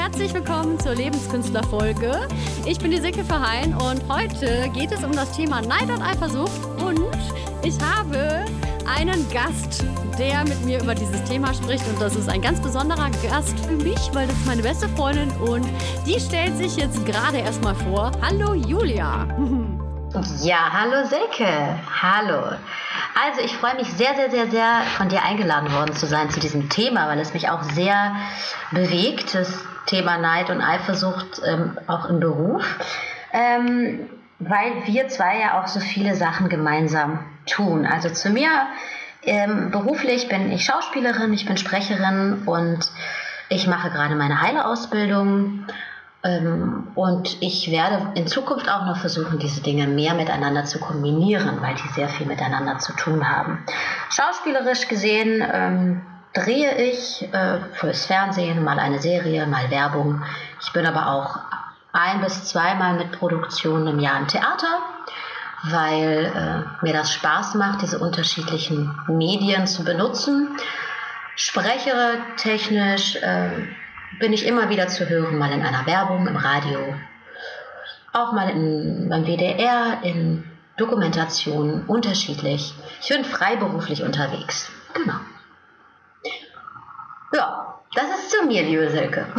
herzlich willkommen zur Lebenskünstler-Folge. Ich bin die Silke Verheyen und heute geht es um das Thema Neid und Eifersucht und ich habe einen Gast, der mit mir über dieses Thema spricht und das ist ein ganz besonderer Gast für mich, weil das ist meine beste Freundin und die stellt sich jetzt gerade erstmal vor. Hallo Julia. Ja, hallo Silke. Hallo. Also ich freue mich sehr, sehr, sehr, sehr von dir eingeladen worden zu sein zu diesem Thema, weil es mich auch sehr bewegt, das Thema Neid und Eifersucht ähm, auch im Beruf, ähm, weil wir zwei ja auch so viele Sachen gemeinsam tun. Also zu mir ähm, beruflich bin ich Schauspielerin, ich bin Sprecherin und ich mache gerade meine Heileausbildung ähm, und ich werde in Zukunft auch noch versuchen, diese Dinge mehr miteinander zu kombinieren, weil die sehr viel miteinander zu tun haben. Schauspielerisch gesehen ähm, drehe ich äh, fürs Fernsehen mal eine Serie, mal Werbung. Ich bin aber auch ein bis zweimal mit Produktion im Jahr im Theater, weil äh, mir das Spaß macht, diese unterschiedlichen Medien zu benutzen. Sprechere technisch. Äh, bin ich immer wieder zu hören, mal in einer Werbung, im Radio, auch mal in, beim WDR, in Dokumentationen, unterschiedlich. Ich bin freiberuflich unterwegs. Genau. Ja, das ist zu mir, liebe Silke.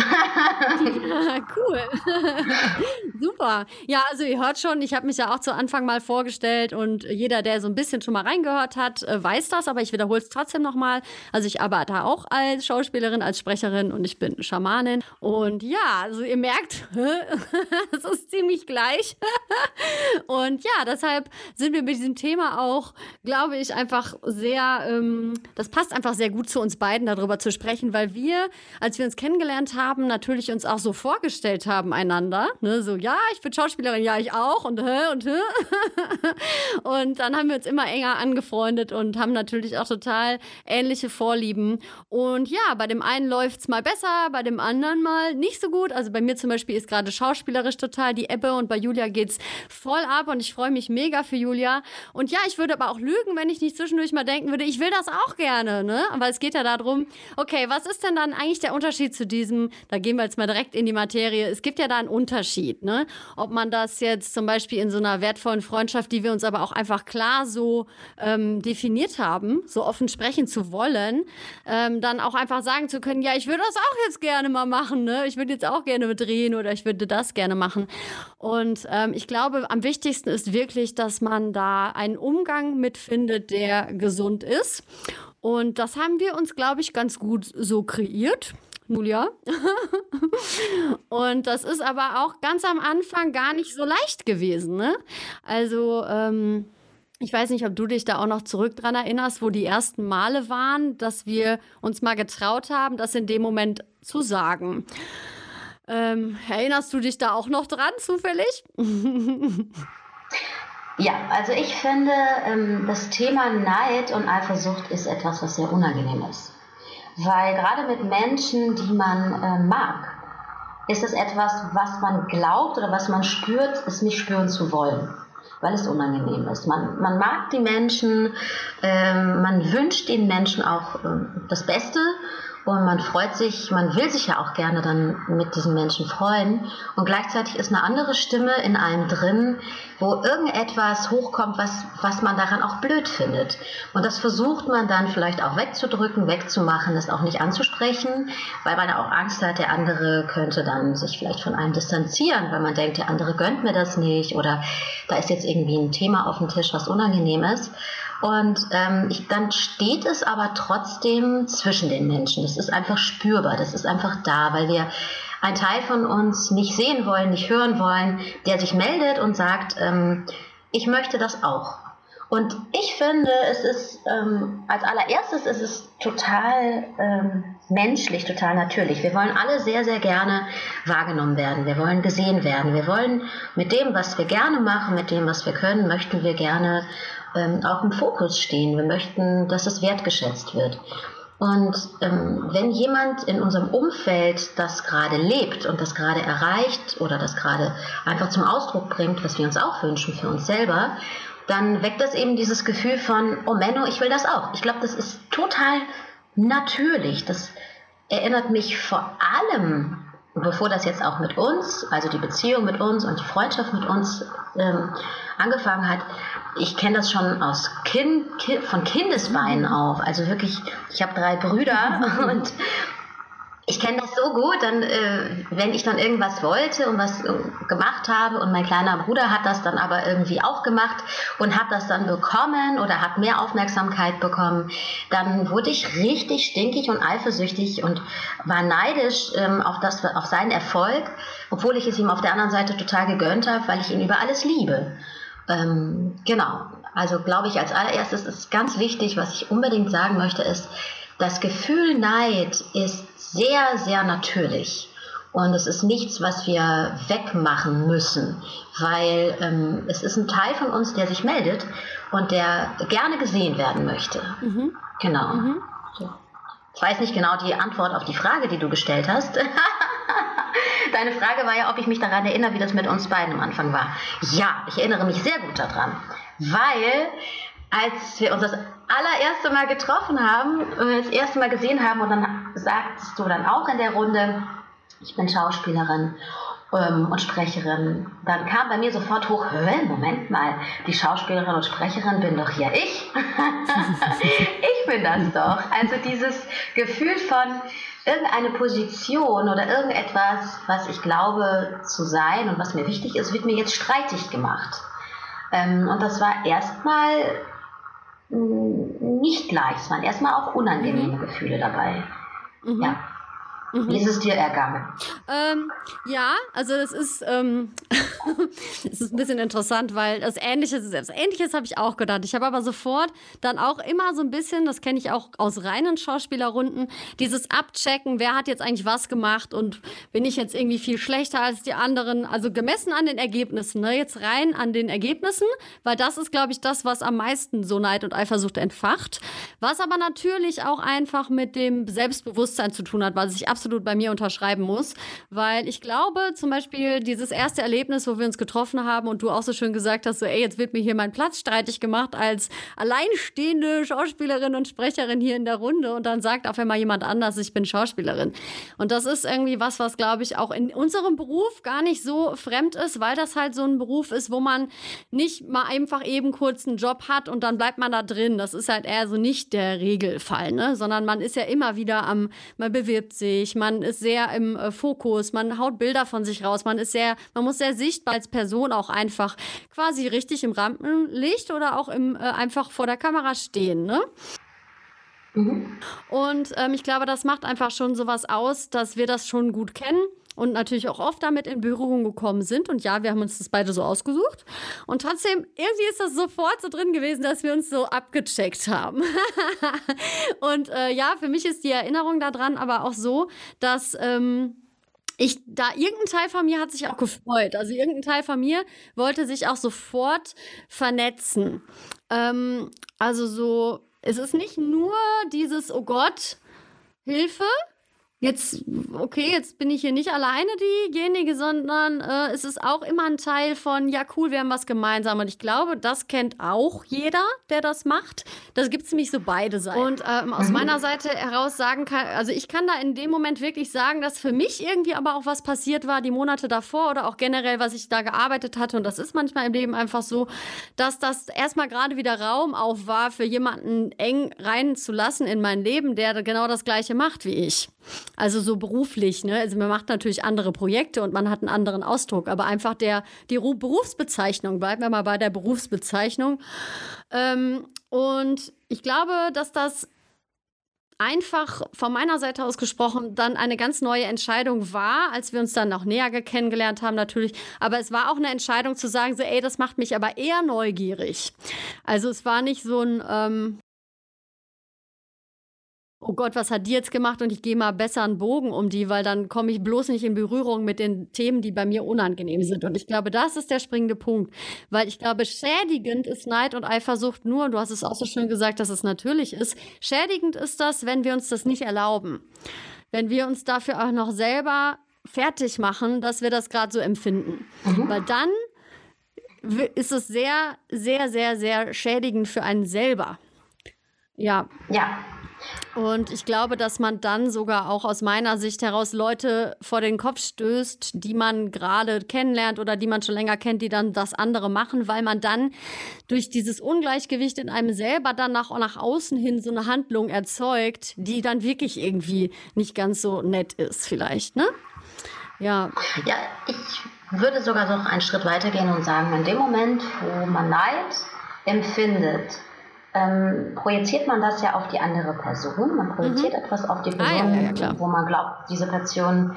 cool. Super. Ja, also ihr hört schon, ich habe mich ja auch zu Anfang mal vorgestellt und jeder, der so ein bisschen schon mal reingehört hat, äh, weiß das, aber ich wiederhole es trotzdem nochmal. Also ich arbeite auch als Schauspielerin, als Sprecherin und ich bin Schamanin. Und ja, also ihr merkt, es ist ziemlich gleich. und ja, deshalb sind wir mit diesem Thema auch, glaube ich, einfach sehr, ähm, das passt einfach sehr gut zu uns beiden, darüber zu sprechen, weil wir als wir uns kennengelernt haben, natürlich uns auch so vorgestellt haben einander. Ne? So, ja, ich bin Schauspielerin, ja, ich auch und hä und hä. und dann haben wir uns immer enger angefreundet und haben natürlich auch total ähnliche Vorlieben. Und ja, bei dem einen läuft es mal besser, bei dem anderen mal nicht so gut. Also bei mir zum Beispiel ist gerade schauspielerisch total die Ebbe und bei Julia geht es voll ab und ich freue mich mega für Julia. Und ja, ich würde aber auch lügen, wenn ich nicht zwischendurch mal denken würde, ich will das auch gerne, ne? Aber es geht ja darum, okay, was ist denn dann dann eigentlich der Unterschied zu diesem, da gehen wir jetzt mal direkt in die Materie, es gibt ja da einen Unterschied, ne? Ob man das jetzt zum Beispiel in so einer wertvollen Freundschaft, die wir uns aber auch einfach klar so ähm, definiert haben, so offen sprechen zu wollen, ähm, dann auch einfach sagen zu können, ja, ich würde das auch jetzt gerne mal machen, ne? Ich würde jetzt auch gerne drehen oder ich würde das gerne machen. Und ähm, ich glaube, am wichtigsten ist wirklich, dass man da einen Umgang mitfindet, der gesund ist. Und das haben wir uns, glaube ich, ganz gut so kreiert. Julia. und das ist aber auch ganz am Anfang gar nicht so leicht gewesen. Ne? Also, ähm, ich weiß nicht, ob du dich da auch noch zurück dran erinnerst, wo die ersten Male waren, dass wir uns mal getraut haben, das in dem Moment zu sagen. Ähm, erinnerst du dich da auch noch dran, zufällig? Ja, also ich finde, ähm, das Thema Neid und Eifersucht ist etwas, was sehr unangenehm ist. Weil gerade mit Menschen, die man äh, mag, ist es etwas, was man glaubt oder was man spürt, es nicht spüren zu wollen, weil es unangenehm ist. Man, man mag die Menschen, ähm, man wünscht den Menschen auch ähm, das Beste und man freut sich, man will sich ja auch gerne dann mit diesen Menschen freuen. Und gleichzeitig ist eine andere Stimme in einem drin, wo irgendetwas hochkommt, was, was man daran auch blöd findet. Und das versucht man dann vielleicht auch wegzudrücken, wegzumachen, das auch nicht anzusprechen, weil man auch Angst hat, der andere könnte dann sich vielleicht von einem distanzieren, weil man denkt, der andere gönnt mir das nicht oder da ist jetzt irgendwie ein Thema auf dem Tisch, was unangenehm ist. Und ähm, ich, dann steht es aber trotzdem zwischen den Menschen. Das ist einfach spürbar, das ist einfach da, weil wir einen Teil von uns nicht sehen wollen, nicht hören wollen, der sich meldet und sagt, ähm, ich möchte das auch. Und ich finde, es ist ähm, als allererstes ist es total ähm, menschlich, total natürlich. Wir wollen alle sehr, sehr gerne wahrgenommen werden. Wir wollen gesehen werden. Wir wollen mit dem, was wir gerne machen, mit dem, was wir können, möchten wir gerne ähm, auch im Fokus stehen. Wir möchten, dass es wertgeschätzt wird. Und ähm, wenn jemand in unserem Umfeld das gerade lebt und das gerade erreicht oder das gerade einfach zum Ausdruck bringt, was wir uns auch wünschen für uns selber, dann weckt das eben dieses Gefühl von, oh Menno, ich will das auch. Ich glaube, das ist total natürlich. Das erinnert mich vor allem bevor das jetzt auch mit uns, also die Beziehung mit uns und die Freundschaft mit uns ähm, angefangen hat, ich kenne das schon aus kind, kind, von Kindesbeinen auf. Also wirklich, ich habe drei Brüder und ich kenne das so gut, dann, äh, wenn ich dann irgendwas wollte und was äh, gemacht habe und mein kleiner Bruder hat das dann aber irgendwie auch gemacht und hat das dann bekommen oder hat mehr Aufmerksamkeit bekommen, dann wurde ich richtig stinkig und eifersüchtig und war neidisch ähm, auf, das, auf seinen Erfolg, obwohl ich es ihm auf der anderen Seite total gegönnt habe, weil ich ihn über alles liebe. Ähm, genau, also glaube ich, als allererstes ist ganz wichtig, was ich unbedingt sagen möchte, ist, das Gefühl Neid ist sehr, sehr natürlich. Und es ist nichts, was wir wegmachen müssen, weil ähm, es ist ein Teil von uns, der sich meldet und der gerne gesehen werden möchte. Mhm. Genau. Mhm. Ich weiß nicht genau die Antwort auf die Frage, die du gestellt hast. Deine Frage war ja, ob ich mich daran erinnere, wie das mit uns beiden am Anfang war. Ja, ich erinnere mich sehr gut daran, weil als wir uns das allererste Mal getroffen haben, das erste Mal gesehen haben und dann sagtest du dann auch in der Runde, ich bin Schauspielerin ähm, und Sprecherin, dann kam bei mir sofort hoch, Moment mal, die Schauspielerin und Sprecherin bin doch hier ich. ich bin das doch. Also dieses Gefühl von irgendeine Position oder irgendetwas, was ich glaube zu sein und was mir wichtig ist, wird mir jetzt streitig gemacht. Ähm, und das war erstmal nicht leicht. Es waren erstmal auch unangenehme mhm. Gefühle dabei. Mhm. Ja. Mhm. Wie ist es dir ergangen? Ähm, ja, also das ist, ähm, das ist ein bisschen interessant, weil das Ähnliche, das Ähnliches habe ich auch gedacht. Ich habe aber sofort dann auch immer so ein bisschen, das kenne ich auch aus reinen Schauspielerrunden, dieses Abchecken, wer hat jetzt eigentlich was gemacht und bin ich jetzt irgendwie viel schlechter als die anderen. Also gemessen an den Ergebnissen, ne? jetzt rein an den Ergebnissen, weil das ist, glaube ich, das, was am meisten so Neid und Eifersucht entfacht. Was aber natürlich auch einfach mit dem Selbstbewusstsein zu tun hat, was ich absolut absolut bei mir unterschreiben muss, weil ich glaube, zum Beispiel dieses erste Erlebnis, wo wir uns getroffen haben und du auch so schön gesagt hast, so, ey, jetzt wird mir hier mein Platz streitig gemacht als alleinstehende Schauspielerin und Sprecherin hier in der Runde und dann sagt auf einmal jemand anders, ich bin Schauspielerin. Und das ist irgendwie was, was glaube ich auch in unserem Beruf gar nicht so fremd ist, weil das halt so ein Beruf ist, wo man nicht mal einfach eben kurz einen Job hat und dann bleibt man da drin. Das ist halt eher so nicht der Regelfall, ne? sondern man ist ja immer wieder am, man bewirbt sich, wichtig, man ist sehr im äh, Fokus, man haut Bilder von sich raus, man ist sehr, man muss sehr sichtbar als Person auch einfach quasi richtig im Rampenlicht oder auch im, äh, einfach vor der Kamera stehen, ne? Mhm. Und ähm, ich glaube, das macht einfach schon sowas aus, dass wir das schon gut kennen und natürlich auch oft damit in Berührung gekommen sind. Und ja, wir haben uns das beide so ausgesucht. Und trotzdem, irgendwie ist das sofort so drin gewesen, dass wir uns so abgecheckt haben. und äh, ja, für mich ist die Erinnerung daran aber auch so, dass. Ähm, ich, da irgendein Teil von mir hat sich auch gefreut. Also irgendein Teil von mir wollte sich auch sofort vernetzen. Ähm, also so, es ist nicht nur dieses, oh Gott, Hilfe, jetzt, okay, jetzt bin ich hier nicht alleine diejenige, sondern äh, es ist auch immer ein Teil von, ja cool, wir haben was gemeinsam. Und ich glaube, das kennt auch jeder, der das macht. Das gibt es nämlich so beide Seiten. Und ähm, aus mhm. meiner Seite heraus sagen kann, also ich kann da in dem Moment wirklich sagen, dass für mich irgendwie aber auch was passiert war, die Monate davor oder auch generell, was ich da gearbeitet hatte. Und das ist manchmal im Leben einfach so, dass das erstmal gerade wieder Raum auf war, für jemanden eng reinzulassen in mein Leben, der genau das Gleiche macht wie ich. Also so beruflich, ne? Also man macht natürlich andere Projekte und man hat einen anderen Ausdruck, aber einfach der, die Berufsbezeichnung, bleiben wir mal bei der Berufsbezeichnung. Ähm, und ich glaube, dass das einfach von meiner Seite aus gesprochen dann eine ganz neue Entscheidung war, als wir uns dann noch näher kennengelernt haben natürlich. Aber es war auch eine Entscheidung zu sagen, so, ey, das macht mich aber eher neugierig. Also es war nicht so ein, ähm, oh Gott, was hat die jetzt gemacht und ich gehe mal besser einen Bogen um die, weil dann komme ich bloß nicht in Berührung mit den Themen, die bei mir unangenehm sind. Und ich glaube, das ist der springende Punkt, weil ich glaube, schädigend ist Neid und Eifersucht nur, und du hast es auch so schön gesagt, dass es natürlich ist, schädigend ist das, wenn wir uns das nicht erlauben. Wenn wir uns dafür auch noch selber fertig machen, dass wir das gerade so empfinden. Mhm. Weil dann ist es sehr, sehr, sehr, sehr schädigend für einen selber. Ja. Ja, Und ich glaube, dass man dann sogar auch aus meiner Sicht heraus Leute vor den Kopf stößt, die man gerade kennenlernt oder die man schon länger kennt, die dann das andere machen, weil man dann durch dieses Ungleichgewicht in einem selber dann nach, nach außen hin so eine Handlung erzeugt, die dann wirklich irgendwie nicht ganz so nett ist, vielleicht, ne? Ja. Ja, ich würde sogar noch einen Schritt weitergehen und sagen, in dem Moment, wo man Neid empfindet, ähm, projiziert man das ja auf die andere Person. Man projiziert mhm. etwas auf die Person, ah, ja, ja, wo man glaubt, diese Person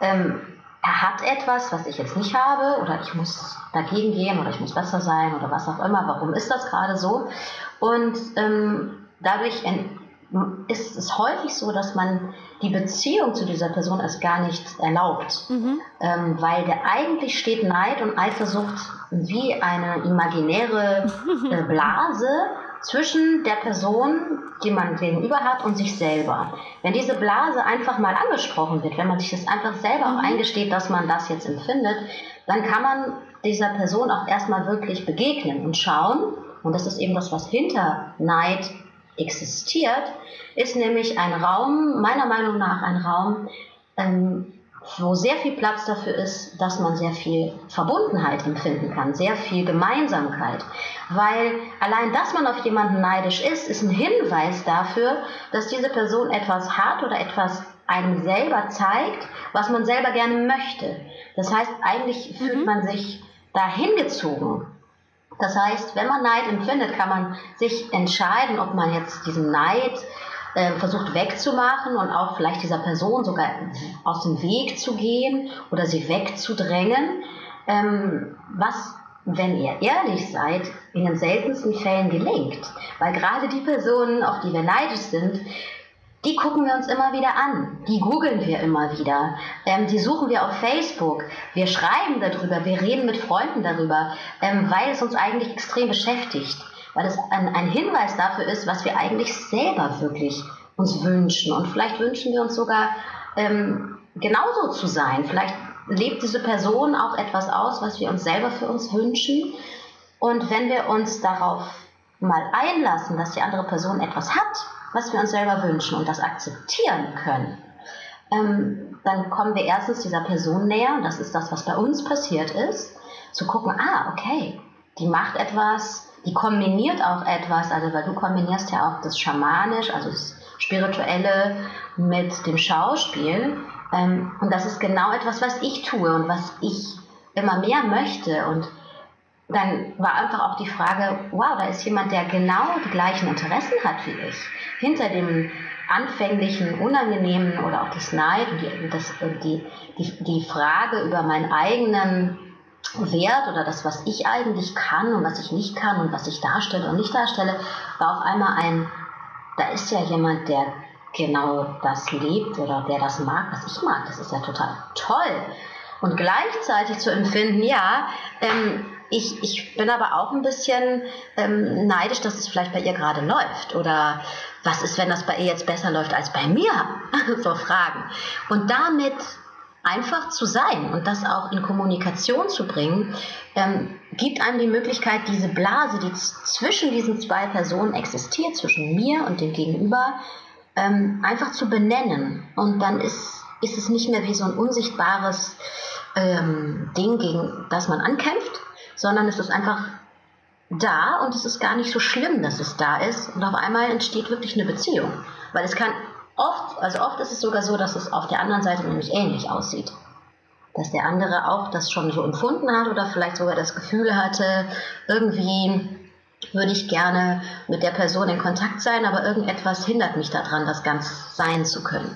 ähm, er hat etwas, was ich jetzt nicht habe, oder ich muss dagegen gehen, oder ich muss besser sein, oder was auch immer. Warum ist das gerade so? Und ähm, dadurch ist es häufig so, dass man die Beziehung zu dieser Person erst gar nicht erlaubt, mhm. ähm, weil der eigentlich steht Neid und Eifersucht wie eine imaginäre äh, Blase zwischen der Person, die man gegenüber hat, und sich selber. Wenn diese Blase einfach mal angesprochen wird, wenn man sich das einfach selber auch mhm. eingesteht, dass man das jetzt empfindet, dann kann man dieser Person auch erstmal wirklich begegnen und schauen, und das ist eben das, was hinter Neid existiert, ist nämlich ein Raum, meiner Meinung nach ein Raum, ähm, wo sehr viel Platz dafür ist, dass man sehr viel Verbundenheit empfinden kann, sehr viel Gemeinsamkeit. Weil allein, dass man auf jemanden neidisch ist, ist ein Hinweis dafür, dass diese Person etwas hat oder etwas einem selber zeigt, was man selber gerne möchte. Das heißt, eigentlich fühlt mhm. man sich dahin gezogen. Das heißt, wenn man Neid empfindet, kann man sich entscheiden, ob man jetzt diesen Neid äh, versucht wegzumachen und auch vielleicht dieser Person sogar aus dem Weg zu gehen oder sie wegzudrängen. Ähm, was, wenn ihr ehrlich seid, in den seltensten Fällen gelingt. Weil gerade die Personen, auf die wir neidisch sind, die gucken wir uns immer wieder an, die googeln wir immer wieder, ähm, die suchen wir auf Facebook, wir schreiben darüber, wir reden mit Freunden darüber, ähm, weil es uns eigentlich extrem beschäftigt weil es ein, ein Hinweis dafür ist, was wir eigentlich selber wirklich uns wünschen. Und vielleicht wünschen wir uns sogar ähm, genauso zu sein. Vielleicht lebt diese Person auch etwas aus, was wir uns selber für uns wünschen. Und wenn wir uns darauf mal einlassen, dass die andere Person etwas hat, was wir uns selber wünschen und das akzeptieren können, ähm, dann kommen wir erstens dieser Person näher, und das ist das, was bei uns passiert ist, zu gucken, ah, okay, die macht etwas, die kombiniert auch etwas, also weil du kombinierst ja auch das Schamanisch, also das Spirituelle mit dem Schauspiel. Ähm, und das ist genau etwas, was ich tue und was ich immer mehr möchte. Und dann war einfach auch die Frage, wow, da ist jemand, der genau die gleichen Interessen hat wie ich. Hinter dem anfänglichen, unangenehmen oder auch das Neid und die, das, die, die, die Frage über meinen eigenen Wert oder das, was ich eigentlich kann und was ich nicht kann und was ich darstelle und nicht darstelle, war auf einmal ein, da ist ja jemand, der genau das lebt oder der das mag, was ich mag. Das ist ja total toll. Und gleichzeitig zu empfinden, ja, ähm, ich, ich bin aber auch ein bisschen ähm, neidisch, dass es vielleicht bei ihr gerade läuft. Oder was ist, wenn das bei ihr jetzt besser läuft als bei mir? so Fragen. Und damit einfach zu sein und das auch in Kommunikation zu bringen, ähm, gibt einem die Möglichkeit, diese Blase, die zwischen diesen zwei Personen existiert, zwischen mir und dem Gegenüber, ähm, einfach zu benennen. Und dann ist, ist es nicht mehr wie so ein unsichtbares ähm, Ding, gegen das man ankämpft, sondern es ist einfach da und es ist gar nicht so schlimm, dass es da ist. Und auf einmal entsteht wirklich eine Beziehung. Weil es kann Oft, also oft ist es sogar so, dass es auf der anderen Seite nämlich ähnlich aussieht. Dass der andere auch das schon so empfunden hat oder vielleicht sogar das Gefühl hatte, irgendwie würde ich gerne mit der Person in Kontakt sein, aber irgendetwas hindert mich daran, das ganz sein zu können.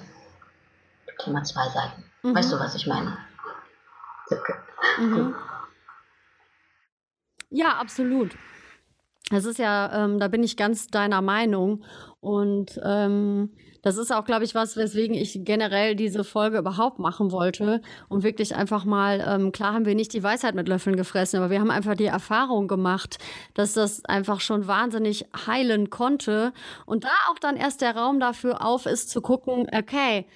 Thema zwei Seiten. Mhm. Weißt du, was ich meine? Mhm. Ja, absolut. Das ist ja, ähm, da bin ich ganz deiner Meinung. Und ähm, das ist auch, glaube ich, was, weswegen ich generell diese Folge überhaupt machen wollte. Und wirklich einfach mal, ähm, klar haben wir nicht die Weisheit mit Löffeln gefressen, aber wir haben einfach die Erfahrung gemacht, dass das einfach schon wahnsinnig heilen konnte. Und da auch dann erst der Raum dafür auf ist, zu gucken, okay,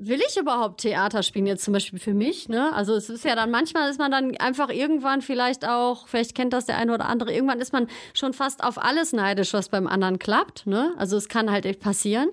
will ich überhaupt Theater spielen jetzt zum Beispiel für mich? Ne? Also es ist ja dann manchmal ist man dann einfach irgendwann vielleicht auch, vielleicht kennt das der eine oder andere, irgendwann ist man schon fast auf alles neidisch, was beim anderen klappt. Ne? Also es kann halt echt passieren.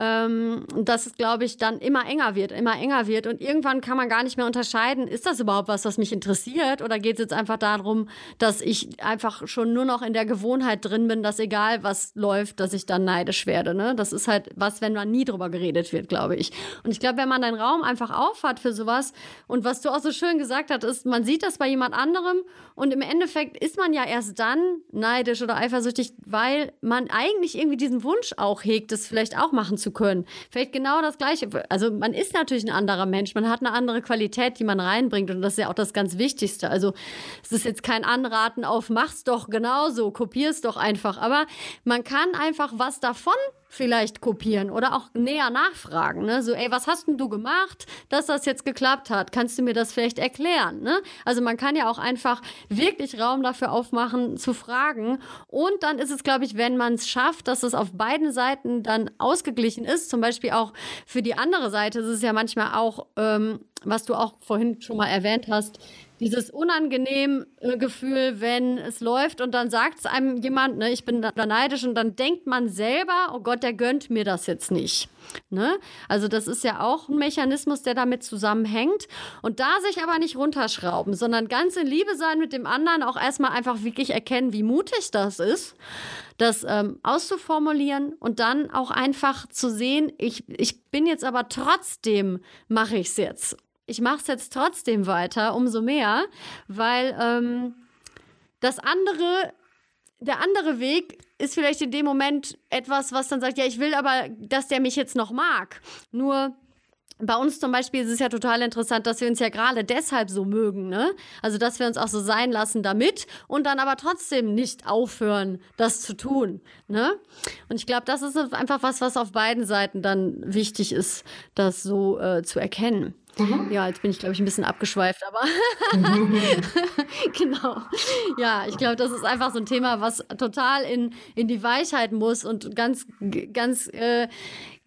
Ähm, dass es, glaube ich, dann immer enger wird, immer enger wird. Und irgendwann kann man gar nicht mehr unterscheiden, ist das überhaupt was, was mich interessiert? Oder geht es jetzt einfach darum, dass ich einfach schon nur noch in der Gewohnheit drin bin, dass egal was läuft, dass ich dann neidisch werde. Ne? Das ist halt was, wenn man nie drüber geredet wird, glaube ich. Und ich glaube, wenn man deinen Raum einfach aufhat für sowas und was du auch so schön gesagt hast, ist, man sieht das bei jemand anderem und im Endeffekt ist man ja erst dann neidisch oder eifersüchtig, weil man eigentlich irgendwie diesen Wunsch auch hegt, das vielleicht auch machen zu können. Vielleicht genau das Gleiche. Also man ist natürlich ein anderer Mensch, man hat eine andere Qualität, die man reinbringt und das ist ja auch das ganz Wichtigste. Also es ist jetzt kein Anraten auf, mach's doch genauso, kopier's doch einfach. Aber man kann einfach was davon vielleicht kopieren oder auch näher nachfragen. Ne? So, ey, was hast denn du gemacht, dass das jetzt geklappt hat? Kannst du mir das vielleicht erklären? Ne? Also man kann ja auch einfach wirklich Raum dafür aufmachen, zu fragen. Und dann ist es, glaube ich, wenn man es schafft, dass es auf beiden Seiten dann ausgeglichen ist, zum Beispiel auch für die andere Seite, ist es ja manchmal auch, ähm, was du auch vorhin schon mal erwähnt hast, dieses unangenehm äh, Gefühl, wenn es läuft und dann sagt es einem jemand, ne, ich bin da neidisch und dann denkt man selber, oh Gott, der gönnt mir das jetzt nicht. Ne? Also das ist ja auch ein Mechanismus, der damit zusammenhängt. Und da sich aber nicht runterschrauben, sondern ganz in Liebe sein mit dem anderen, auch erstmal einfach wirklich erkennen, wie mutig das ist, das ähm, auszuformulieren und dann auch einfach zu sehen, ich, ich bin jetzt aber trotzdem, mache ich es jetzt ich mache es jetzt trotzdem weiter, umso mehr, weil ähm, das andere, der andere Weg ist vielleicht in dem Moment etwas, was dann sagt, ja, ich will aber, dass der mich jetzt noch mag. Nur bei uns zum Beispiel ist es ja total interessant, dass wir uns ja gerade deshalb so mögen, ne? Also, dass wir uns auch so sein lassen damit und dann aber trotzdem nicht aufhören, das zu tun, ne? Und ich glaube, das ist einfach was, was auf beiden Seiten dann wichtig ist, das so äh, zu erkennen. Mhm. Ja, jetzt bin ich, glaube ich, ein bisschen abgeschweift, aber genau. Ja, ich glaube, das ist einfach so ein Thema, was total in, in die Weichheit muss und ganz, ganz, äh,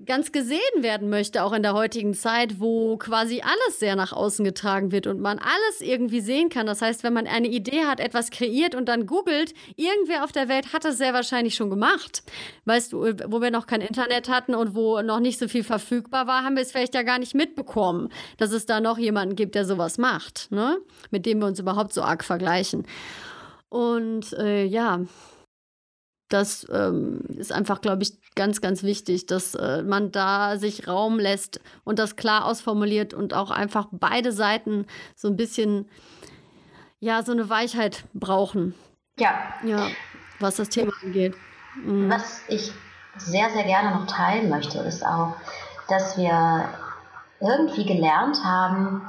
ganz gesehen werden möchte, auch in der heutigen Zeit, wo quasi alles sehr nach außen getragen wird und man alles irgendwie sehen kann. Das heißt, wenn man eine Idee hat, etwas kreiert und dann googelt, irgendwer auf der Welt hat es sehr wahrscheinlich schon gemacht. Weißt du, wo wir noch kein Internet hatten und wo noch nicht so viel verfügbar war, haben wir es vielleicht ja gar nicht mitbekommen, dass es da noch jemanden gibt, der sowas macht, ne? mit dem wir uns überhaupt so arg vergleichen. Und äh, ja, das ähm, ist einfach, glaube ich, ganz, ganz wichtig, dass äh, man da sich Raum lässt und das klar ausformuliert und auch einfach beide Seiten so ein bisschen, ja, so eine Weichheit brauchen. Ja. Ja, was das Thema angeht. Mhm. Was ich sehr, sehr gerne noch teilen möchte, ist auch, dass wir irgendwie gelernt haben,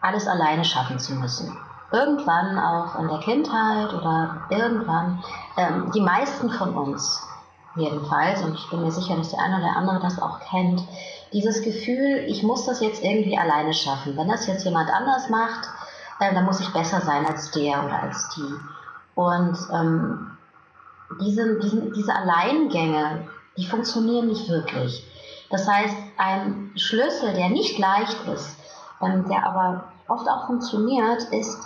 alles alleine schaffen zu müssen irgendwann auch in der Kindheit oder irgendwann, ähm, die meisten von uns jedenfalls, und ich bin mir sicher, dass der eine oder andere das auch kennt, dieses Gefühl, ich muss das jetzt irgendwie alleine schaffen. Wenn das jetzt jemand anders macht, äh, dann muss ich besser sein als der oder als die. Und ähm, diese, diese, diese Alleingänge, die funktionieren nicht wirklich. Das heißt, ein Schlüssel, der nicht leicht ist, ähm, der aber oft auch funktioniert, ist,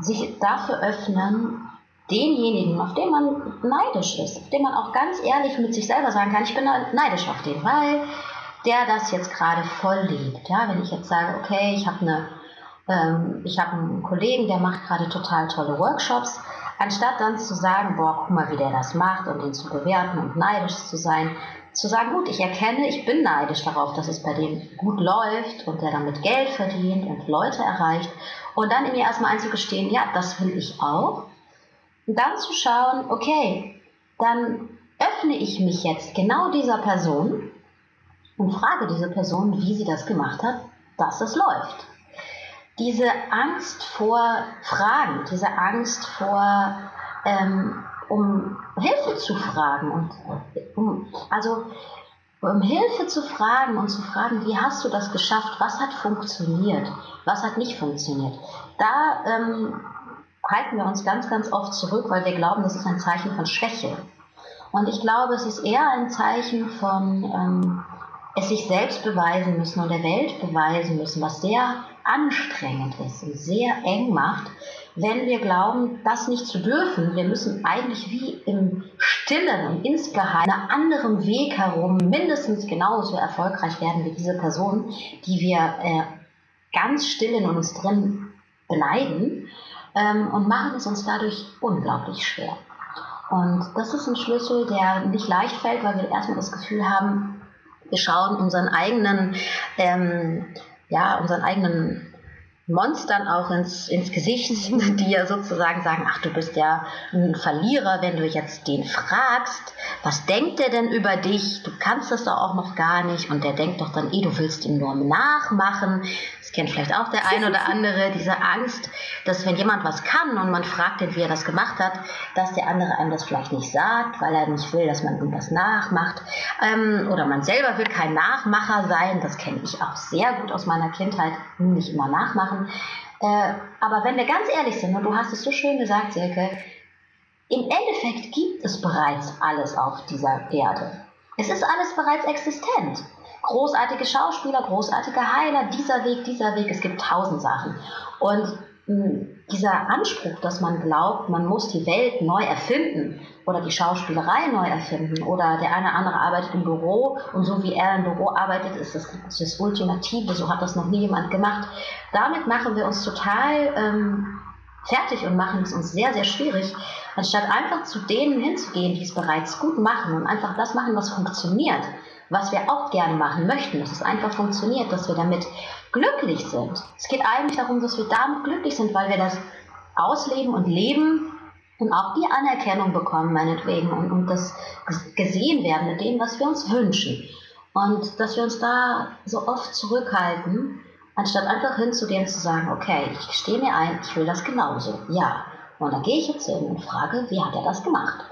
sich dafür öffnen, denjenigen, auf den man neidisch ist, auf den man auch ganz ehrlich mit sich selber sagen kann, ich bin neidisch auf den, weil der das jetzt gerade voll liebt. Ja, wenn ich jetzt sage, okay, ich habe eine, ähm, ich habe einen Kollegen, der macht gerade total tolle Workshops, anstatt dann zu sagen, boah, guck mal, wie der das macht und ihn zu bewerten und neidisch zu sein, zu sagen, gut, ich erkenne, ich bin neidisch darauf, dass es bei dem gut läuft und der damit Geld verdient und Leute erreicht. Und dann in mir erstmal einzugestehen, ja, das will ich auch. Und dann zu schauen, okay, dann öffne ich mich jetzt genau dieser Person und frage diese Person, wie sie das gemacht hat, dass es läuft. Diese Angst vor Fragen, diese Angst vor ähm, um Hilfe zu fragen und um, also um Hilfe zu fragen und zu fragen, wie hast du das geschafft, was hat funktioniert, was hat nicht funktioniert. Da ähm, halten wir uns ganz, ganz oft zurück, weil wir glauben, das ist ein Zeichen von Schwäche. Und ich glaube, es ist eher ein Zeichen von, ähm, es sich selbst beweisen müssen und der Welt beweisen müssen, was sehr anstrengend ist und sehr eng macht, wenn wir glauben, das nicht zu dürfen. Wir müssen eigentlich wie im Stillen und insgeheim einem anderen Weg herum mindestens genauso erfolgreich werden wie diese Person, die wir äh, ganz still in uns drin beneiden ähm, und machen es uns dadurch unglaublich schwer. Und das ist ein Schlüssel, der nicht leicht fällt, weil wir erstmal das Gefühl haben, wir schauen unseren eigenen, ähm, ja, unseren eigenen Monstern auch ins, ins Gesicht, die ja sozusagen sagen, ach, du bist ja ein Verlierer, wenn du jetzt den fragst, was denkt er denn über dich? Du kannst das doch auch noch gar nicht. Und der denkt doch dann, eh, du willst ihm nur nachmachen kennt vielleicht auch der ein oder andere, diese Angst, dass wenn jemand was kann und man fragt ihn, wie er das gemacht hat, dass der andere einem das vielleicht nicht sagt, weil er nicht will, dass man ihm das nachmacht. Ähm, oder man selber will kein Nachmacher sein, das kenne ich auch sehr gut aus meiner Kindheit, nicht immer nachmachen. Äh, aber wenn wir ganz ehrlich sind, und du hast es so schön gesagt, Silke, im Endeffekt gibt es bereits alles auf dieser Erde. Es ist alles bereits existent großartige Schauspieler, großartige Heiler, dieser Weg, dieser Weg, es gibt tausend Sachen. Und dieser Anspruch, dass man glaubt, man muss die Welt neu erfinden oder die Schauspielerei neu erfinden oder der eine andere arbeitet im Büro und so wie er im Büro arbeitet, ist das das Ultimative, so hat das noch nie jemand gemacht. Damit machen wir uns total ähm, fertig und machen es uns sehr, sehr schwierig, anstatt einfach zu denen hinzugehen, die es bereits gut machen und einfach das machen, was funktioniert was wir auch gerne machen möchten, dass es einfach funktioniert, dass wir damit glücklich sind. Es geht eigentlich darum, dass wir damit glücklich sind, weil wir das ausleben und leben und auch die Anerkennung bekommen, meinetwegen, und, und das gesehen werden mit dem, was wir uns wünschen. Und dass wir uns da so oft zurückhalten, anstatt einfach hinzugehen und zu sagen, okay, ich stehe mir ein, ich will das genauso, ja. Und dann gehe ich jetzt hin und frage, wie hat er das gemacht?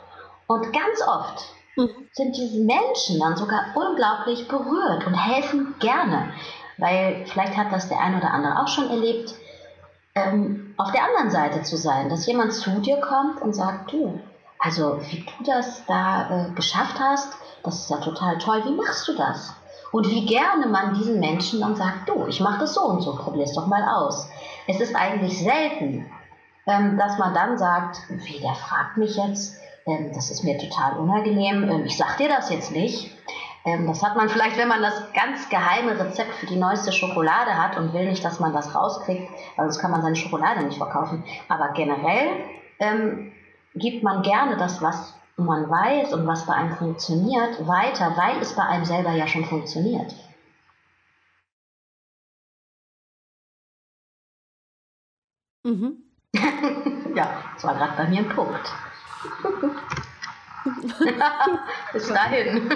Und ganz oft Mhm. sind diese Menschen dann sogar unglaublich berührt und helfen gerne. Weil vielleicht hat das der eine oder andere auch schon erlebt, ähm, auf der anderen Seite zu sein, dass jemand zu dir kommt und sagt, du, also wie du das da äh, geschafft hast, das ist ja total toll, wie machst du das? Und wie gerne man diesen Menschen dann sagt, du, ich mache das so und so, probier es doch mal aus. Es ist eigentlich selten, ähm, dass man dann sagt, wie, der fragt mich jetzt, ähm, das ist mir total unangenehm. Ähm, ich sag dir das jetzt nicht. Ähm, das hat man vielleicht, wenn man das ganz geheime Rezept für die neueste Schokolade hat und will nicht, dass man das rauskriegt, weil sonst kann man seine Schokolade nicht verkaufen. Aber generell ähm, gibt man gerne das, was man weiß und was bei einem funktioniert, weiter, weil es bei einem selber ja schon funktioniert. Mhm. ja, das war gerade bei mir ein Punkt. Bis dahin.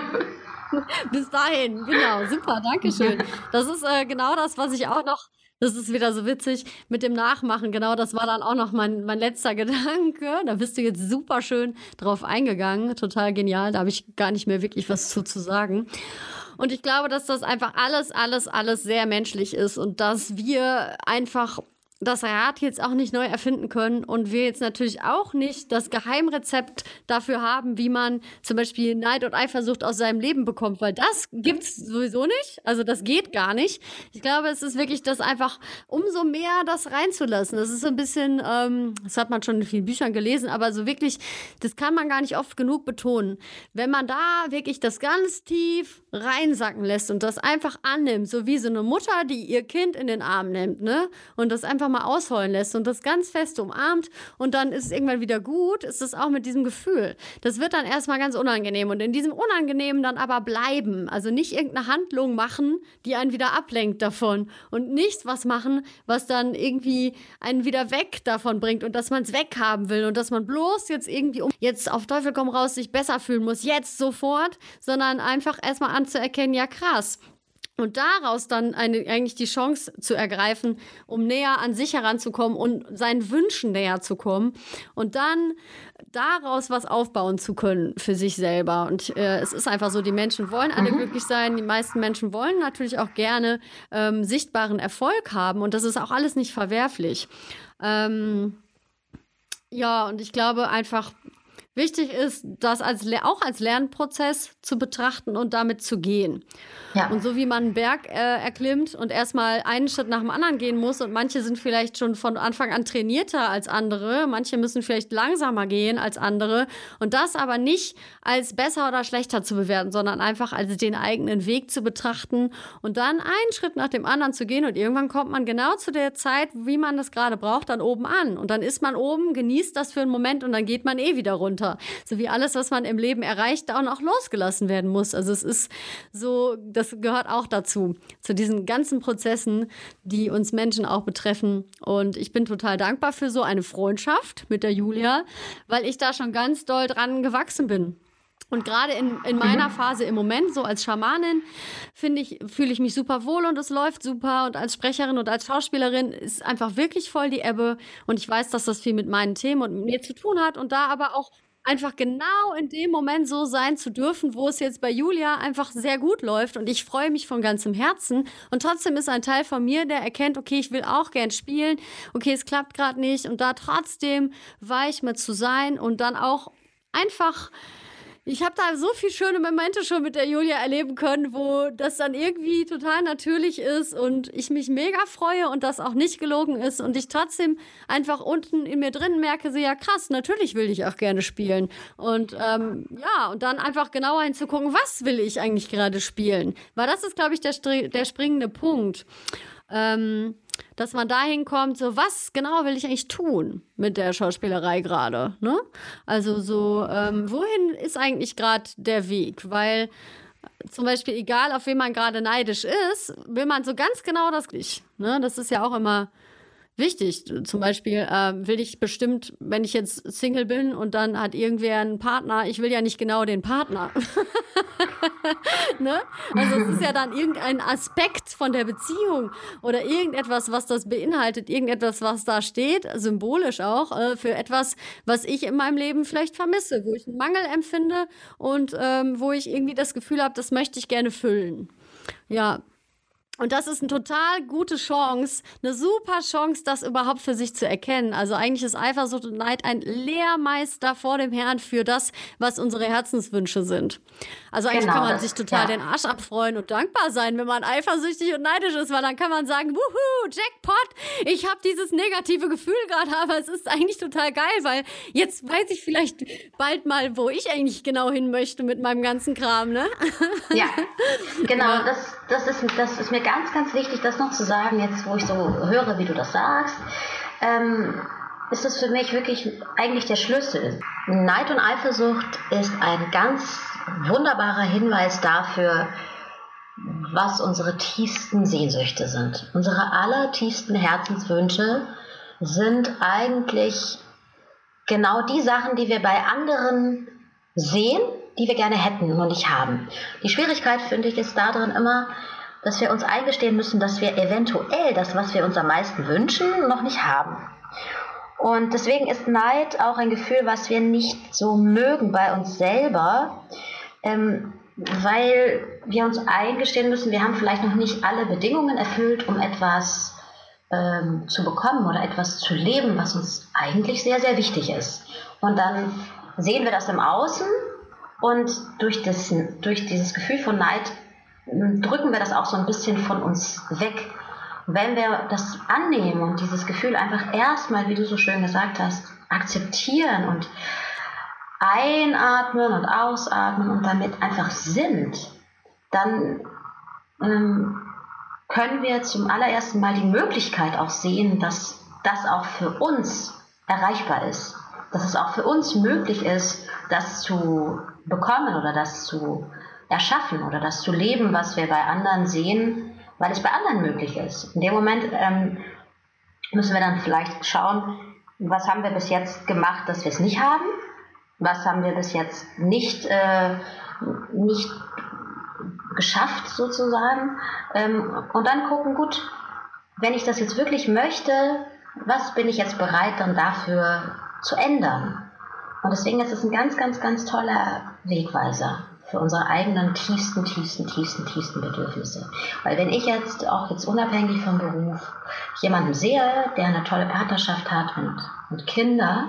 Bis dahin, genau, super, danke schön. Das ist äh, genau das, was ich auch noch, das ist wieder so witzig mit dem Nachmachen, genau das war dann auch noch mein, mein letzter Gedanke. Da bist du jetzt super schön drauf eingegangen, total genial, da habe ich gar nicht mehr wirklich was zu, zu sagen. Und ich glaube, dass das einfach alles, alles, alles sehr menschlich ist und dass wir einfach das Rad jetzt auch nicht neu erfinden können und wir jetzt natürlich auch nicht das Geheimrezept dafür haben, wie man zum Beispiel Neid und Eifersucht aus seinem Leben bekommt, weil das gibt's sowieso nicht. Also das geht gar nicht. Ich glaube, es ist wirklich das einfach umso mehr das reinzulassen. Das ist so ein bisschen, ähm, das hat man schon in vielen Büchern gelesen, aber so wirklich, das kann man gar nicht oft genug betonen. Wenn man da wirklich das ganz tief reinsacken lässt und das einfach annimmt, so wie so eine Mutter, die ihr Kind in den Arm nimmt, ne? Und das einfach mal ausheulen lässt und das ganz fest umarmt und dann ist es irgendwann wieder gut, ist es auch mit diesem Gefühl. Das wird dann erstmal ganz unangenehm und in diesem Unangenehmen dann aber bleiben. Also nicht irgendeine Handlung machen, die einen wieder ablenkt davon und nichts was machen, was dann irgendwie einen wieder weg davon bringt und dass man es weghaben will und dass man bloß jetzt irgendwie um jetzt auf Teufel komm raus sich besser fühlen muss, jetzt sofort, sondern einfach erstmal anzuerkennen, ja krass, und daraus dann eine, eigentlich die Chance zu ergreifen, um näher an sich heranzukommen und seinen Wünschen näher zu kommen und dann daraus was aufbauen zu können für sich selber. Und äh, es ist einfach so, die Menschen wollen alle mhm. glücklich sein. Die meisten Menschen wollen natürlich auch gerne ähm, sichtbaren Erfolg haben und das ist auch alles nicht verwerflich. Ähm, ja, und ich glaube einfach, wichtig ist, das als, auch als Lernprozess zu betrachten und damit zu gehen. Ja. Und so wie man einen Berg äh, erklimmt und erstmal einen Schritt nach dem anderen gehen muss und manche sind vielleicht schon von Anfang an trainierter als andere, manche müssen vielleicht langsamer gehen als andere und das aber nicht als besser oder schlechter zu bewerten, sondern einfach als den eigenen Weg zu betrachten und dann einen Schritt nach dem anderen zu gehen und irgendwann kommt man genau zu der Zeit, wie man das gerade braucht, dann oben an und dann ist man oben, genießt das für einen Moment und dann geht man eh wieder runter. So wie alles, was man im Leben erreicht, auch noch losgelassen werden muss. Also es ist so, das das gehört auch dazu, zu diesen ganzen Prozessen, die uns Menschen auch betreffen. Und ich bin total dankbar für so eine Freundschaft mit der Julia, weil ich da schon ganz doll dran gewachsen bin. Und gerade in, in meiner Phase im Moment, so als Schamanin, finde ich, fühle ich mich super wohl und es läuft super. Und als Sprecherin und als Schauspielerin ist einfach wirklich voll die Ebbe. Und ich weiß, dass das viel mit meinen Themen und mit mir zu tun hat und da aber auch einfach genau in dem Moment so sein zu dürfen, wo es jetzt bei Julia einfach sehr gut läuft. Und ich freue mich von ganzem Herzen. Und trotzdem ist ein Teil von mir, der erkennt, okay, ich will auch gern spielen, okay, es klappt gerade nicht. Und da trotzdem weich mit zu sein und dann auch einfach ich habe da so viele schöne Momente schon mit der Julia erleben können, wo das dann irgendwie total natürlich ist und ich mich mega freue und das auch nicht gelogen ist und ich trotzdem einfach unten in mir drin merke, so ja krass, natürlich will ich auch gerne spielen und ähm, ja und dann einfach genauer hinzugucken, was will ich eigentlich gerade spielen, weil das ist glaube ich der, der springende Punkt. Ähm, dass man dahin kommt, so was genau will ich eigentlich tun mit der Schauspielerei gerade, ne? Also so, ähm, wohin ist eigentlich gerade der Weg? Weil zum Beispiel, egal auf wen man gerade neidisch ist, will man so ganz genau das nicht. Ne? Das ist ja auch immer wichtig. Zum Beispiel äh, will ich bestimmt, wenn ich jetzt Single bin und dann hat irgendwer einen Partner, ich will ja nicht genau den Partner. ne? Also es ist ja dann irgendein Aspekt von der Beziehung oder irgendetwas, was das beinhaltet, irgendetwas, was da steht, symbolisch auch, äh, für etwas, was ich in meinem Leben vielleicht vermisse, wo ich einen Mangel empfinde und ähm, wo ich irgendwie das Gefühl habe, das möchte ich gerne füllen. Ja, und das ist eine total gute Chance, eine super Chance, das überhaupt für sich zu erkennen. Also eigentlich ist Eifersucht und Neid ein Lehrmeister vor dem Herrn für das, was unsere Herzenswünsche sind. Also eigentlich genau, kann man das, sich total ja. den Arsch abfreuen und dankbar sein, wenn man eifersüchtig und neidisch ist, weil dann kann man sagen, wuhu, Jackpot, ich habe dieses negative Gefühl gerade, aber es ist eigentlich total geil, weil jetzt weiß ich vielleicht bald mal, wo ich eigentlich genau hin möchte mit meinem ganzen Kram, ne? Ja, genau, ja. Das, das, ist, das ist mir ganz, ganz wichtig, das noch zu sagen, jetzt wo ich so höre, wie du das sagst. Ähm, ist das für mich wirklich eigentlich der Schlüssel. Neid und Eifersucht ist ein ganz wunderbarer Hinweis dafür, was unsere tiefsten Sehnsüchte sind. Unsere allertiefsten Herzenswünsche sind eigentlich genau die Sachen, die wir bei anderen sehen, die wir gerne hätten und nicht haben. Die Schwierigkeit, finde ich, ist darin immer, dass wir uns eingestehen müssen, dass wir eventuell das, was wir uns am meisten wünschen, noch nicht haben. Und deswegen ist Neid auch ein Gefühl, was wir nicht so mögen bei uns selber, ähm, weil wir uns eingestehen müssen, wir haben vielleicht noch nicht alle Bedingungen erfüllt, um etwas ähm, zu bekommen oder etwas zu leben, was uns eigentlich sehr, sehr wichtig ist. Und dann sehen wir das im Außen und durch, das, durch dieses Gefühl von Neid drücken wir das auch so ein bisschen von uns weg. Wenn wir das annehmen und dieses Gefühl einfach erstmal, wie du so schön gesagt hast, akzeptieren und einatmen und ausatmen und damit einfach sind, dann ähm, können wir zum allerersten Mal die Möglichkeit auch sehen, dass das auch für uns erreichbar ist. Dass es auch für uns möglich ist, das zu bekommen oder das zu erschaffen oder das zu leben, was wir bei anderen sehen, weil es bei anderen möglich ist. In dem Moment ähm, müssen wir dann vielleicht schauen, was haben wir bis jetzt gemacht, dass wir es nicht haben? Was haben wir bis jetzt nicht, äh, nicht geschafft sozusagen? Ähm, und dann gucken, gut, wenn ich das jetzt wirklich möchte, was bin ich jetzt bereit dann dafür zu ändern? Und deswegen ist es ein ganz, ganz, ganz toller Wegweiser für unsere eigenen tiefsten, tiefsten, tiefsten, tiefsten Bedürfnisse. Weil wenn ich jetzt auch jetzt unabhängig vom Beruf jemanden sehe, der eine tolle Partnerschaft hat und, und Kinder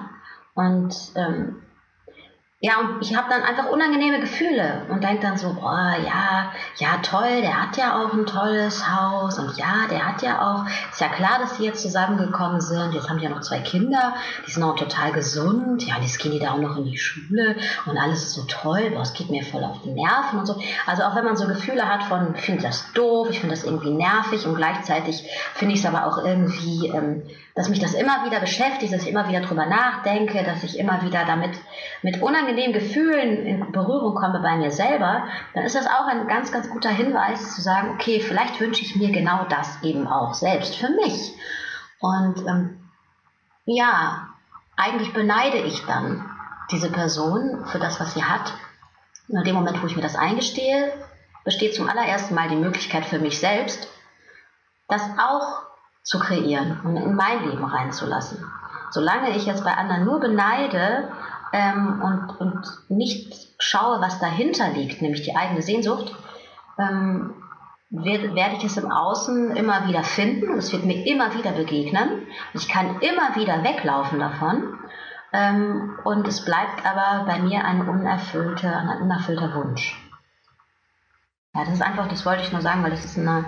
und ähm, ja, und ich habe dann einfach unangenehme Gefühle und denke dann so, boah, ja, ja, toll, der hat ja auch ein tolles Haus und ja, der hat ja auch, ist ja klar, dass die jetzt zusammengekommen sind, jetzt haben die ja noch zwei Kinder, die sind auch total gesund, ja, jetzt gehen die da auch noch in die Schule und alles ist so toll, boah, es geht mir voll auf die Nerven und so. Also auch wenn man so Gefühle hat von, ich finde das doof, ich finde das irgendwie nervig und gleichzeitig finde ich es aber auch irgendwie... Ähm, dass mich das immer wieder beschäftigt, dass ich immer wieder drüber nachdenke, dass ich immer wieder damit mit unangenehmen Gefühlen in Berührung komme bei mir selber, dann ist das auch ein ganz, ganz guter Hinweis zu sagen, okay, vielleicht wünsche ich mir genau das eben auch selbst für mich. Und ähm, ja, eigentlich beneide ich dann diese Person für das, was sie hat. In dem Moment, wo ich mir das eingestehe, besteht zum allerersten Mal die Möglichkeit für mich selbst, das auch zu kreieren und in mein Leben reinzulassen. Solange ich jetzt bei anderen nur beneide ähm, und, und nicht schaue, was dahinter liegt, nämlich die eigene Sehnsucht, ähm, werde, werde ich es im Außen immer wieder finden und es wird mir immer wieder begegnen. Ich kann immer wieder weglaufen davon ähm, und es bleibt aber bei mir ein unerfüllter, ein unerfüllter Wunsch. Ja, das ist einfach, das wollte ich nur sagen, weil das ist eine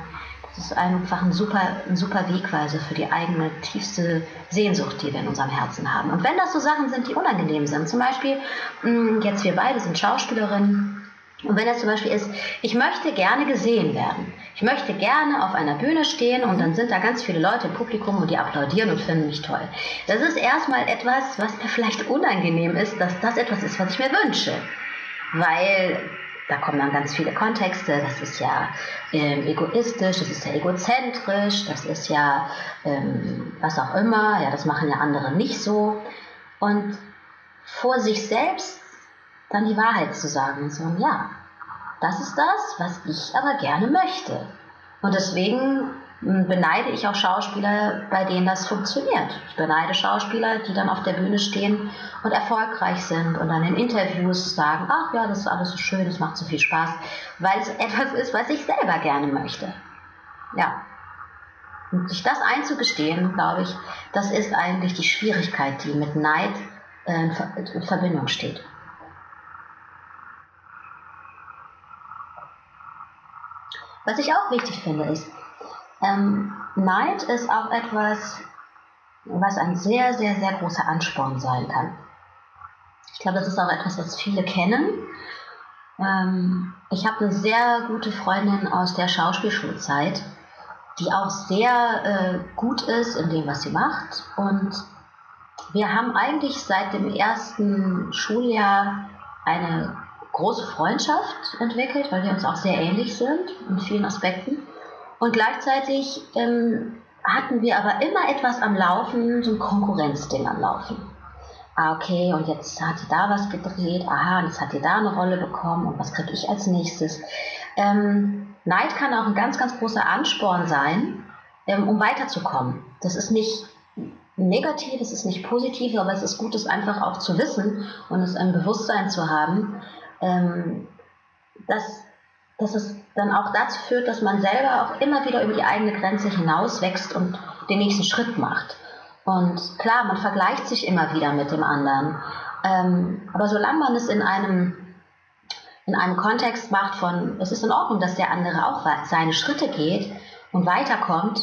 das ist einfach ein super, ein super Wegweiser für die eigene tiefste Sehnsucht, die wir in unserem Herzen haben. Und wenn das so Sachen sind, die unangenehm sind, zum Beispiel, mm, jetzt wir beide sind Schauspielerinnen, und wenn das zum Beispiel ist, ich möchte gerne gesehen werden. Ich möchte gerne auf einer Bühne stehen und dann sind da ganz viele Leute im Publikum und die applaudieren und finden mich toll. Das ist erstmal etwas, was mir vielleicht unangenehm ist, dass das etwas ist, was ich mir wünsche. Weil da kommen dann ganz viele Kontexte. Das ist ja ähm, egoistisch, das ist ja egozentrisch, das ist ja ähm, was auch immer. Ja, das machen ja andere nicht so. Und vor sich selbst dann die Wahrheit zu sagen sagen, ja, das ist das, was ich aber gerne möchte. Und deswegen beneide ich auch Schauspieler, bei denen das funktioniert. Ich beneide Schauspieler, die dann auf der Bühne stehen und erfolgreich sind und dann in Interviews sagen, ach ja, das ist alles so schön, es macht so viel Spaß, weil es etwas ist, was ich selber gerne möchte. Ja. Und sich das einzugestehen, glaube ich, das ist eigentlich die Schwierigkeit, die mit Neid äh, in Verbindung steht. Was ich auch wichtig finde, ist, ähm, Neid ist auch etwas, was ein sehr, sehr, sehr großer Ansporn sein kann. Ich glaube, das ist auch etwas, was viele kennen. Ähm, ich habe eine sehr gute Freundin aus der Schauspielschulzeit, die auch sehr äh, gut ist in dem, was sie macht. Und wir haben eigentlich seit dem ersten Schuljahr eine große Freundschaft entwickelt, weil wir uns auch sehr ähnlich sind in vielen Aspekten. Und gleichzeitig ähm, hatten wir aber immer etwas am Laufen, so ein Konkurrenzding am Laufen. Ah, okay, und jetzt hat sie da was gedreht, aha, und jetzt hat sie da eine Rolle bekommen und was kriege ich als nächstes? Ähm, Neid kann auch ein ganz, ganz großer Ansporn sein, ähm, um weiterzukommen. Das ist nicht negativ, es ist nicht positiv, aber es ist gut, es einfach auch zu wissen und es ein Bewusstsein zu haben, ähm, dass dass es dann auch dazu führt, dass man selber auch immer wieder über die eigene Grenze hinaus wächst und den nächsten Schritt macht. Und klar, man vergleicht sich immer wieder mit dem anderen. Ähm, aber solange man es in einem, in einem Kontext macht von, es ist in Ordnung, dass der andere auch seine Schritte geht und weiterkommt,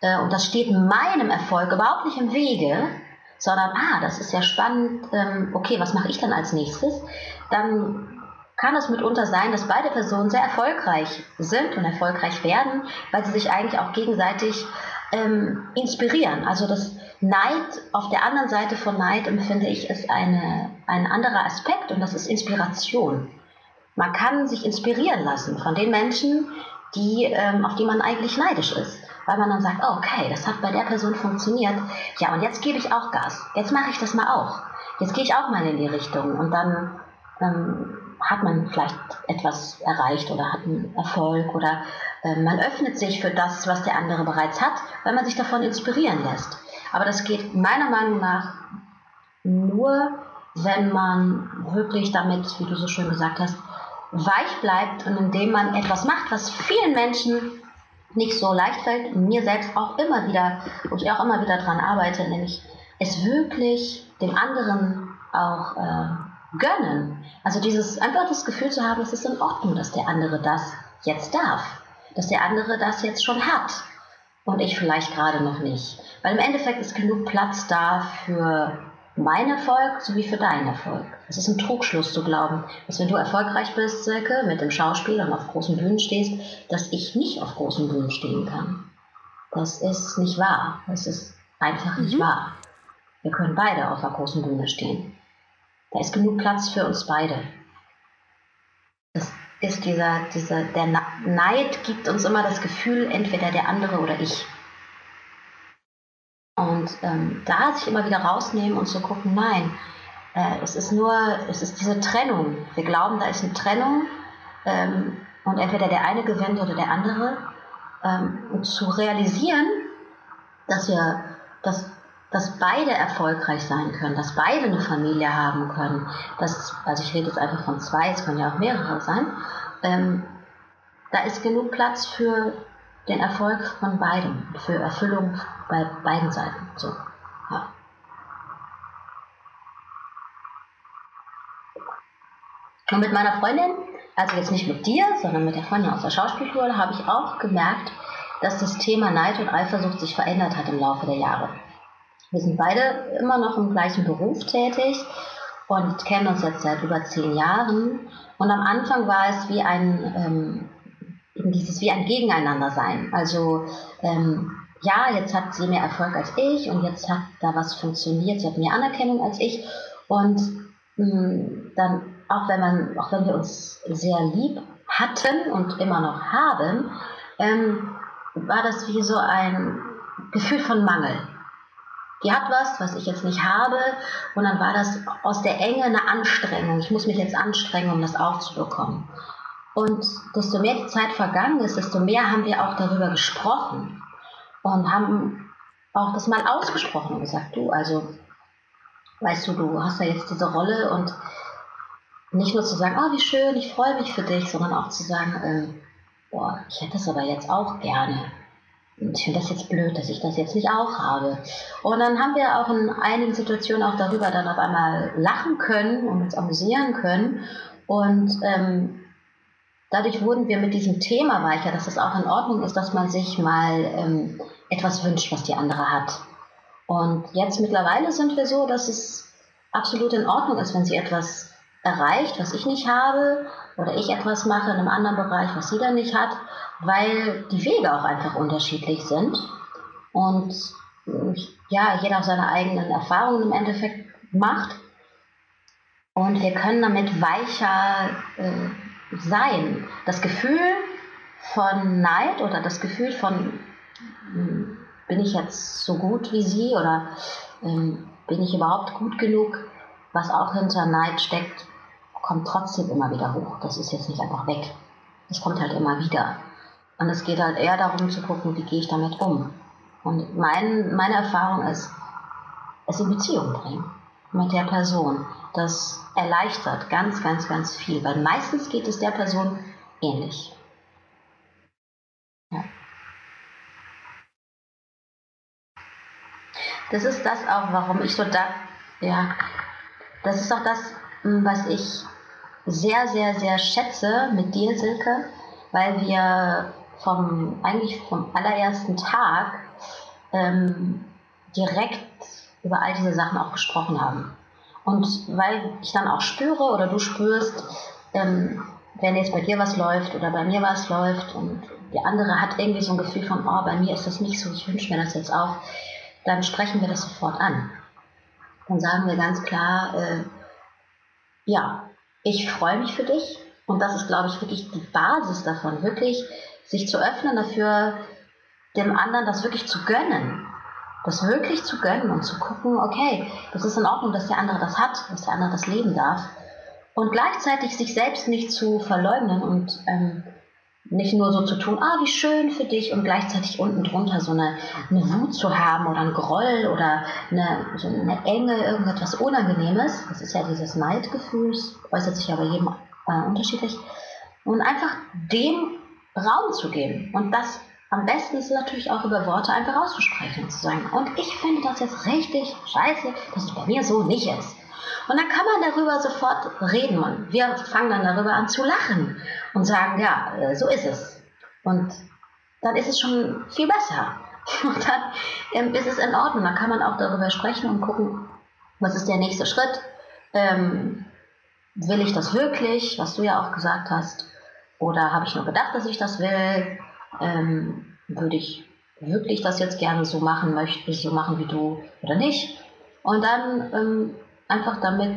äh, und das steht meinem Erfolg überhaupt nicht im Wege, sondern, ah, das ist ja spannend, ähm, okay, was mache ich dann als nächstes? Dann kann es mitunter sein, dass beide Personen sehr erfolgreich sind und erfolgreich werden, weil sie sich eigentlich auch gegenseitig ähm, inspirieren. Also das Neid auf der anderen Seite von Neid empfinde ich ist eine, ein anderer Aspekt und das ist Inspiration. Man kann sich inspirieren lassen von den Menschen, die, ähm, auf die man eigentlich neidisch ist. Weil man dann sagt, oh, okay, das hat bei der Person funktioniert. Ja, und jetzt gebe ich auch Gas. Jetzt mache ich das mal auch. Jetzt gehe ich auch mal in die Richtung. Und dann ähm, hat man vielleicht etwas erreicht oder hat einen Erfolg oder äh, man öffnet sich für das, was der andere bereits hat, weil man sich davon inspirieren lässt. Aber das geht meiner Meinung nach nur, wenn man wirklich damit, wie du so schön gesagt hast, weich bleibt und indem man etwas macht, was vielen Menschen nicht so leicht fällt, mir selbst auch immer wieder, wo ich auch immer wieder dran arbeite, nämlich es wirklich dem anderen auch äh, gönnen. Also dieses einfach das Gefühl zu haben, es ist in Ordnung, dass der andere das jetzt darf, dass der andere das jetzt schon hat und ich vielleicht gerade noch nicht. Weil im Endeffekt ist genug Platz da für mein Erfolg sowie für deinen Erfolg. Es ist ein Trugschluss zu glauben, dass wenn du erfolgreich bist, Silke, mit dem Schauspiel und auf großen Bühnen stehst, dass ich nicht auf großen Bühnen stehen kann. Das ist nicht wahr. Das ist einfach nicht mhm. wahr. Wir können beide auf einer großen Bühne stehen. Da ist genug Platz für uns beide. Das ist dieser, dieser, der Neid gibt uns immer das Gefühl, entweder der andere oder ich. Und ähm, da sich immer wieder rausnehmen und zu gucken, nein, äh, es ist nur, es ist diese Trennung. Wir glauben, da ist eine Trennung ähm, und entweder der eine gewinnt oder der andere. Ähm, und zu realisieren, dass wir, dass, dass beide erfolgreich sein können, dass beide eine Familie haben können. Dass, also ich rede jetzt einfach von zwei, es können ja auch mehrere sein. Ähm, da ist genug Platz für den Erfolg von beiden, für Erfüllung bei beiden Seiten. So, ja. Und mit meiner Freundin, also jetzt nicht mit dir, sondern mit der Freundin aus der Schauspielschule, habe ich auch gemerkt, dass das Thema Neid und Eifersucht sich verändert hat im Laufe der Jahre. Wir sind beide immer noch im gleichen Beruf tätig und kennen uns jetzt seit über zehn Jahren. Und am Anfang war es wie ein ähm, dieses wie ein Gegeneinander sein. Also ähm, ja, jetzt hat sie mehr Erfolg als ich und jetzt hat da was funktioniert, sie hat mehr Anerkennung als ich und mh, mm, dann auch wenn man, auch wenn wir uns sehr lieb hatten und immer noch haben, ähm, war das wie so ein Gefühl von Mangel. Die hat was, was ich jetzt nicht habe, und dann war das aus der Enge eine Anstrengung. Ich muss mich jetzt anstrengen, um das aufzubekommen. Und desto mehr die Zeit vergangen ist, desto mehr haben wir auch darüber gesprochen und haben auch das mal ausgesprochen und gesagt, du, also, weißt du, du hast ja jetzt diese Rolle und nicht nur zu sagen, oh, wie schön, ich freue mich für dich, sondern auch zu sagen, ähm, boah, ich hätte das aber jetzt auch gerne. Ich finde das jetzt blöd, dass ich das jetzt nicht auch habe. Und dann haben wir auch in einigen Situationen auch darüber dann auf einmal lachen können und uns amüsieren können. Und ähm, dadurch wurden wir mit diesem Thema weicher, dass es auch in Ordnung ist, dass man sich mal ähm, etwas wünscht, was die andere hat. Und jetzt mittlerweile sind wir so, dass es absolut in Ordnung ist, wenn sie etwas erreicht, was ich nicht habe, oder ich etwas mache in einem anderen Bereich, was sie dann nicht hat, weil die Wege auch einfach unterschiedlich sind. Und ja, jeder auch seine eigenen Erfahrungen im Endeffekt macht. Und wir können damit weicher äh, sein. Das Gefühl von Neid oder das Gefühl von, hm, bin ich jetzt so gut wie sie oder ähm, bin ich überhaupt gut genug, was auch hinter Neid steckt, kommt trotzdem immer wieder hoch. Das ist jetzt nicht einfach weg. Das kommt halt immer wieder. Und es geht halt eher darum zu gucken, wie gehe ich damit um. Und mein, meine Erfahrung ist, es in Beziehung bringen mit der Person. Das erleichtert ganz, ganz, ganz viel, weil meistens geht es der Person ähnlich. Ja. Das ist das auch, warum ich so da, ja, das ist auch das, was ich sehr, sehr, sehr schätze mit dir, Silke, weil wir vom, eigentlich vom allerersten Tag ähm, direkt über all diese Sachen auch gesprochen haben. Und weil ich dann auch spüre oder du spürst, ähm, wenn jetzt bei dir was läuft oder bei mir was läuft und die andere hat irgendwie so ein Gefühl von, oh, bei mir ist das nicht so, ich wünsche mir das jetzt auch, dann sprechen wir das sofort an. Dann sagen wir ganz klar, äh, ja, ich freue mich für dich und das ist, glaube ich, wirklich die Basis davon, wirklich sich zu öffnen dafür, dem anderen das wirklich zu gönnen das wirklich zu gönnen und zu gucken, okay, das ist in Ordnung, dass der andere das hat, dass der andere das leben darf. Und gleichzeitig sich selbst nicht zu verleugnen und ähm, nicht nur so zu tun, ah, wie schön für dich und gleichzeitig unten drunter so eine, eine Wut zu haben oder ein Groll oder eine, so eine Enge, irgendetwas Unangenehmes. Das ist ja dieses Neidgefühl, äußert sich aber jedem äh, unterschiedlich. Und einfach dem Raum zu geben und das am besten ist natürlich auch über Worte einfach auszusprechen und zu sagen, und ich finde das jetzt richtig scheiße, dass es bei mir so nicht ist. Und dann kann man darüber sofort reden und wir fangen dann darüber an zu lachen und sagen, ja, äh, so ist es. Und dann ist es schon viel besser. Und dann ähm, ist es in Ordnung. Dann kann man auch darüber sprechen und gucken, was ist der nächste Schritt. Ähm, will ich das wirklich, was du ja auch gesagt hast? Oder habe ich nur gedacht, dass ich das will? Ähm, würde ich wirklich das jetzt gerne so machen möchte, so machen wie du oder nicht? Und dann ähm, einfach damit,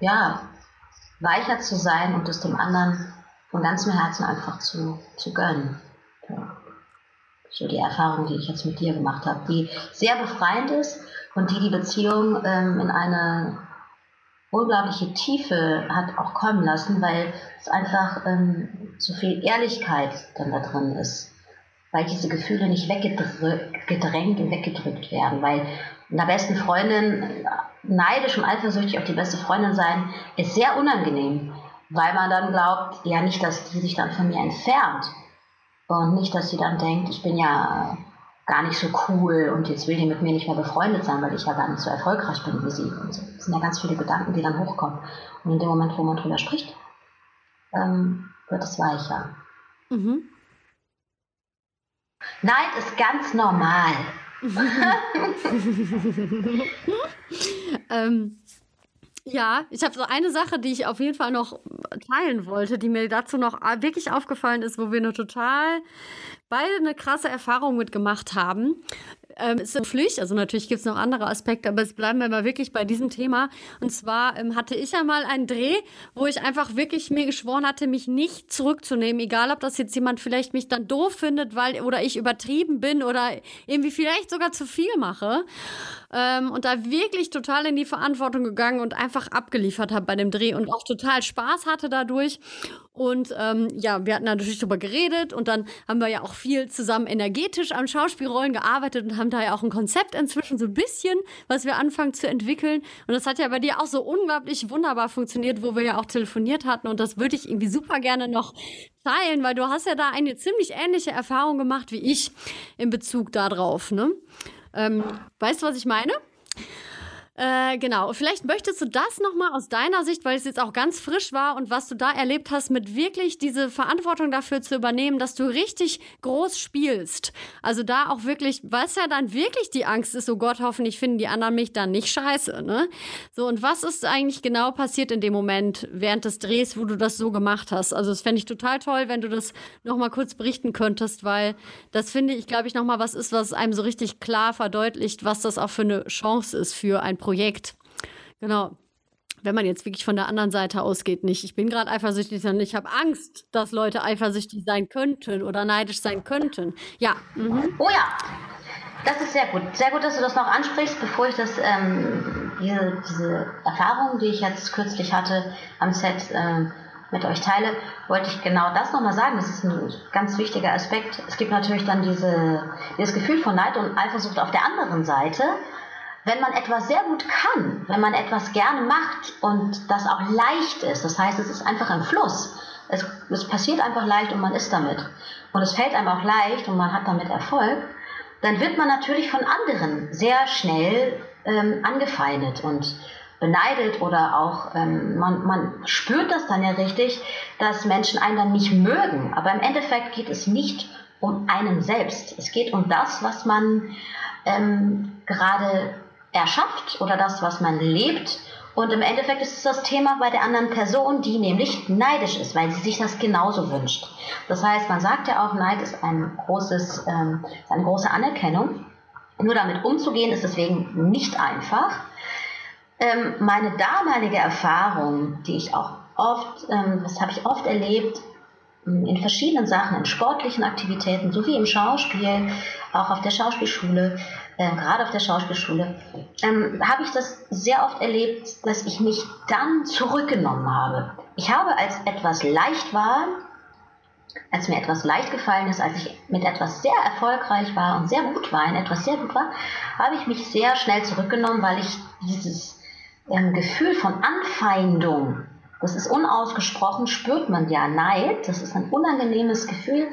ja, weicher zu sein und es dem anderen von ganzem Herzen einfach zu, zu gönnen. Ja. So die Erfahrung, die ich jetzt mit dir gemacht habe, die sehr befreiend ist und die die Beziehung ähm, in eine unglaubliche Tiefe hat auch kommen lassen, weil es einfach ähm, so viel Ehrlichkeit dann da drin ist. Weil diese Gefühle nicht weggedrängt und weggedrückt werden. Weil einer besten Freundin neidisch und eifersüchtig auf die beste Freundin sein, ist sehr unangenehm weil man dann glaubt, ja nicht, dass die sich dann von mir entfernt und nicht, dass sie dann denkt, ich bin ja gar nicht so cool und jetzt will die mit mir nicht mehr befreundet sein, weil ich ja gar nicht so erfolgreich bin wie sie. Und so. Das sind ja ganz viele Gedanken, die dann hochkommen. Und in dem Moment, wo man drüber spricht, ähm, wird es weicher. Mhm. Neid ist ganz normal. ähm, ja, ich habe so eine Sache, die ich auf jeden Fall noch teilen wollte, die mir dazu noch wirklich aufgefallen ist, wo wir eine total beide eine krasse Erfahrung mitgemacht haben. Ähm, ist eine Pflicht, also natürlich gibt es noch andere Aspekte, aber es bleiben wir mal wirklich bei diesem Thema. Und zwar ähm, hatte ich ja mal einen Dreh, wo ich einfach wirklich mir geschworen hatte, mich nicht zurückzunehmen, egal ob das jetzt jemand vielleicht mich dann doof findet, weil oder ich übertrieben bin oder irgendwie vielleicht sogar zu viel mache ähm, und da wirklich total in die Verantwortung gegangen und einfach abgeliefert habe bei dem Dreh und auch total Spaß hatte dadurch. Und ähm, ja, wir hatten natürlich darüber geredet und dann haben wir ja auch viel zusammen energetisch am Schauspielrollen gearbeitet und haben da ja auch ein Konzept inzwischen so ein bisschen, was wir anfangen zu entwickeln. Und das hat ja bei dir auch so unglaublich wunderbar funktioniert, wo wir ja auch telefoniert hatten. Und das würde ich irgendwie super gerne noch teilen, weil du hast ja da eine ziemlich ähnliche Erfahrung gemacht wie ich in Bezug darauf. Ne? Ähm, weißt du, was ich meine? Äh, genau. Vielleicht möchtest du das nochmal aus deiner Sicht, weil es jetzt auch ganz frisch war und was du da erlebt hast, mit wirklich diese Verantwortung dafür zu übernehmen, dass du richtig groß spielst. Also da auch wirklich, was ja dann wirklich die Angst ist, oh Gott, hoffentlich finden die anderen mich dann nicht scheiße, ne? So, und was ist eigentlich genau passiert in dem Moment während des Drehs, wo du das so gemacht hast? Also, das fände ich total toll, wenn du das nochmal kurz berichten könntest, weil das finde ich, glaube ich, nochmal was ist, was einem so richtig klar verdeutlicht, was das auch für eine Chance ist für ein Projekt. Projekt. Genau. Wenn man jetzt wirklich von der anderen Seite ausgeht, nicht. Ich bin gerade eifersüchtig, sondern ich habe Angst, dass Leute eifersüchtig sein könnten oder neidisch sein könnten. Ja. Mhm. Oh ja. Das ist sehr gut. Sehr gut, dass du das noch ansprichst, bevor ich das, ähm, diese, diese Erfahrung, die ich jetzt kürzlich hatte am Set, ähm, mit euch teile, wollte ich genau das nochmal sagen. Das ist ein ganz wichtiger Aspekt. Es gibt natürlich dann diese, dieses Gefühl von Neid und Eifersucht auf der anderen Seite wenn man etwas sehr gut kann, wenn man etwas gerne macht und das auch leicht ist, das heißt, es ist einfach ein Fluss. Es, es passiert einfach leicht und man ist damit. Und es fällt einem auch leicht und man hat damit Erfolg, dann wird man natürlich von anderen sehr schnell ähm, angefeindet und beneidet oder auch ähm, man, man spürt das dann ja richtig, dass Menschen einen dann nicht mögen. Aber im Endeffekt geht es nicht um einen selbst. Es geht um das, was man ähm, gerade erschafft oder das, was man lebt. Und im Endeffekt ist es das Thema bei der anderen Person, die nämlich neidisch ist, weil sie sich das genauso wünscht. Das heißt, man sagt ja auch, Neid ist ein großes, ähm, eine große Anerkennung. Nur damit umzugehen ist deswegen nicht einfach. Ähm, meine damalige Erfahrung, die ich auch oft, ähm, das habe ich oft erlebt, in verschiedenen Sachen, in sportlichen Aktivitäten sowie im Schauspiel, auch auf der Schauspielschule, äh, gerade auf der Schauspielschule, ähm, habe ich das sehr oft erlebt, dass ich mich dann zurückgenommen habe. Ich habe, als etwas leicht war, als mir etwas leicht gefallen ist, als ich mit etwas sehr erfolgreich war und sehr gut war, in etwas sehr gut war, habe ich mich sehr schnell zurückgenommen, weil ich dieses ähm, Gefühl von Anfeindung das ist unausgesprochen, spürt man ja Neid. Das ist ein unangenehmes Gefühl,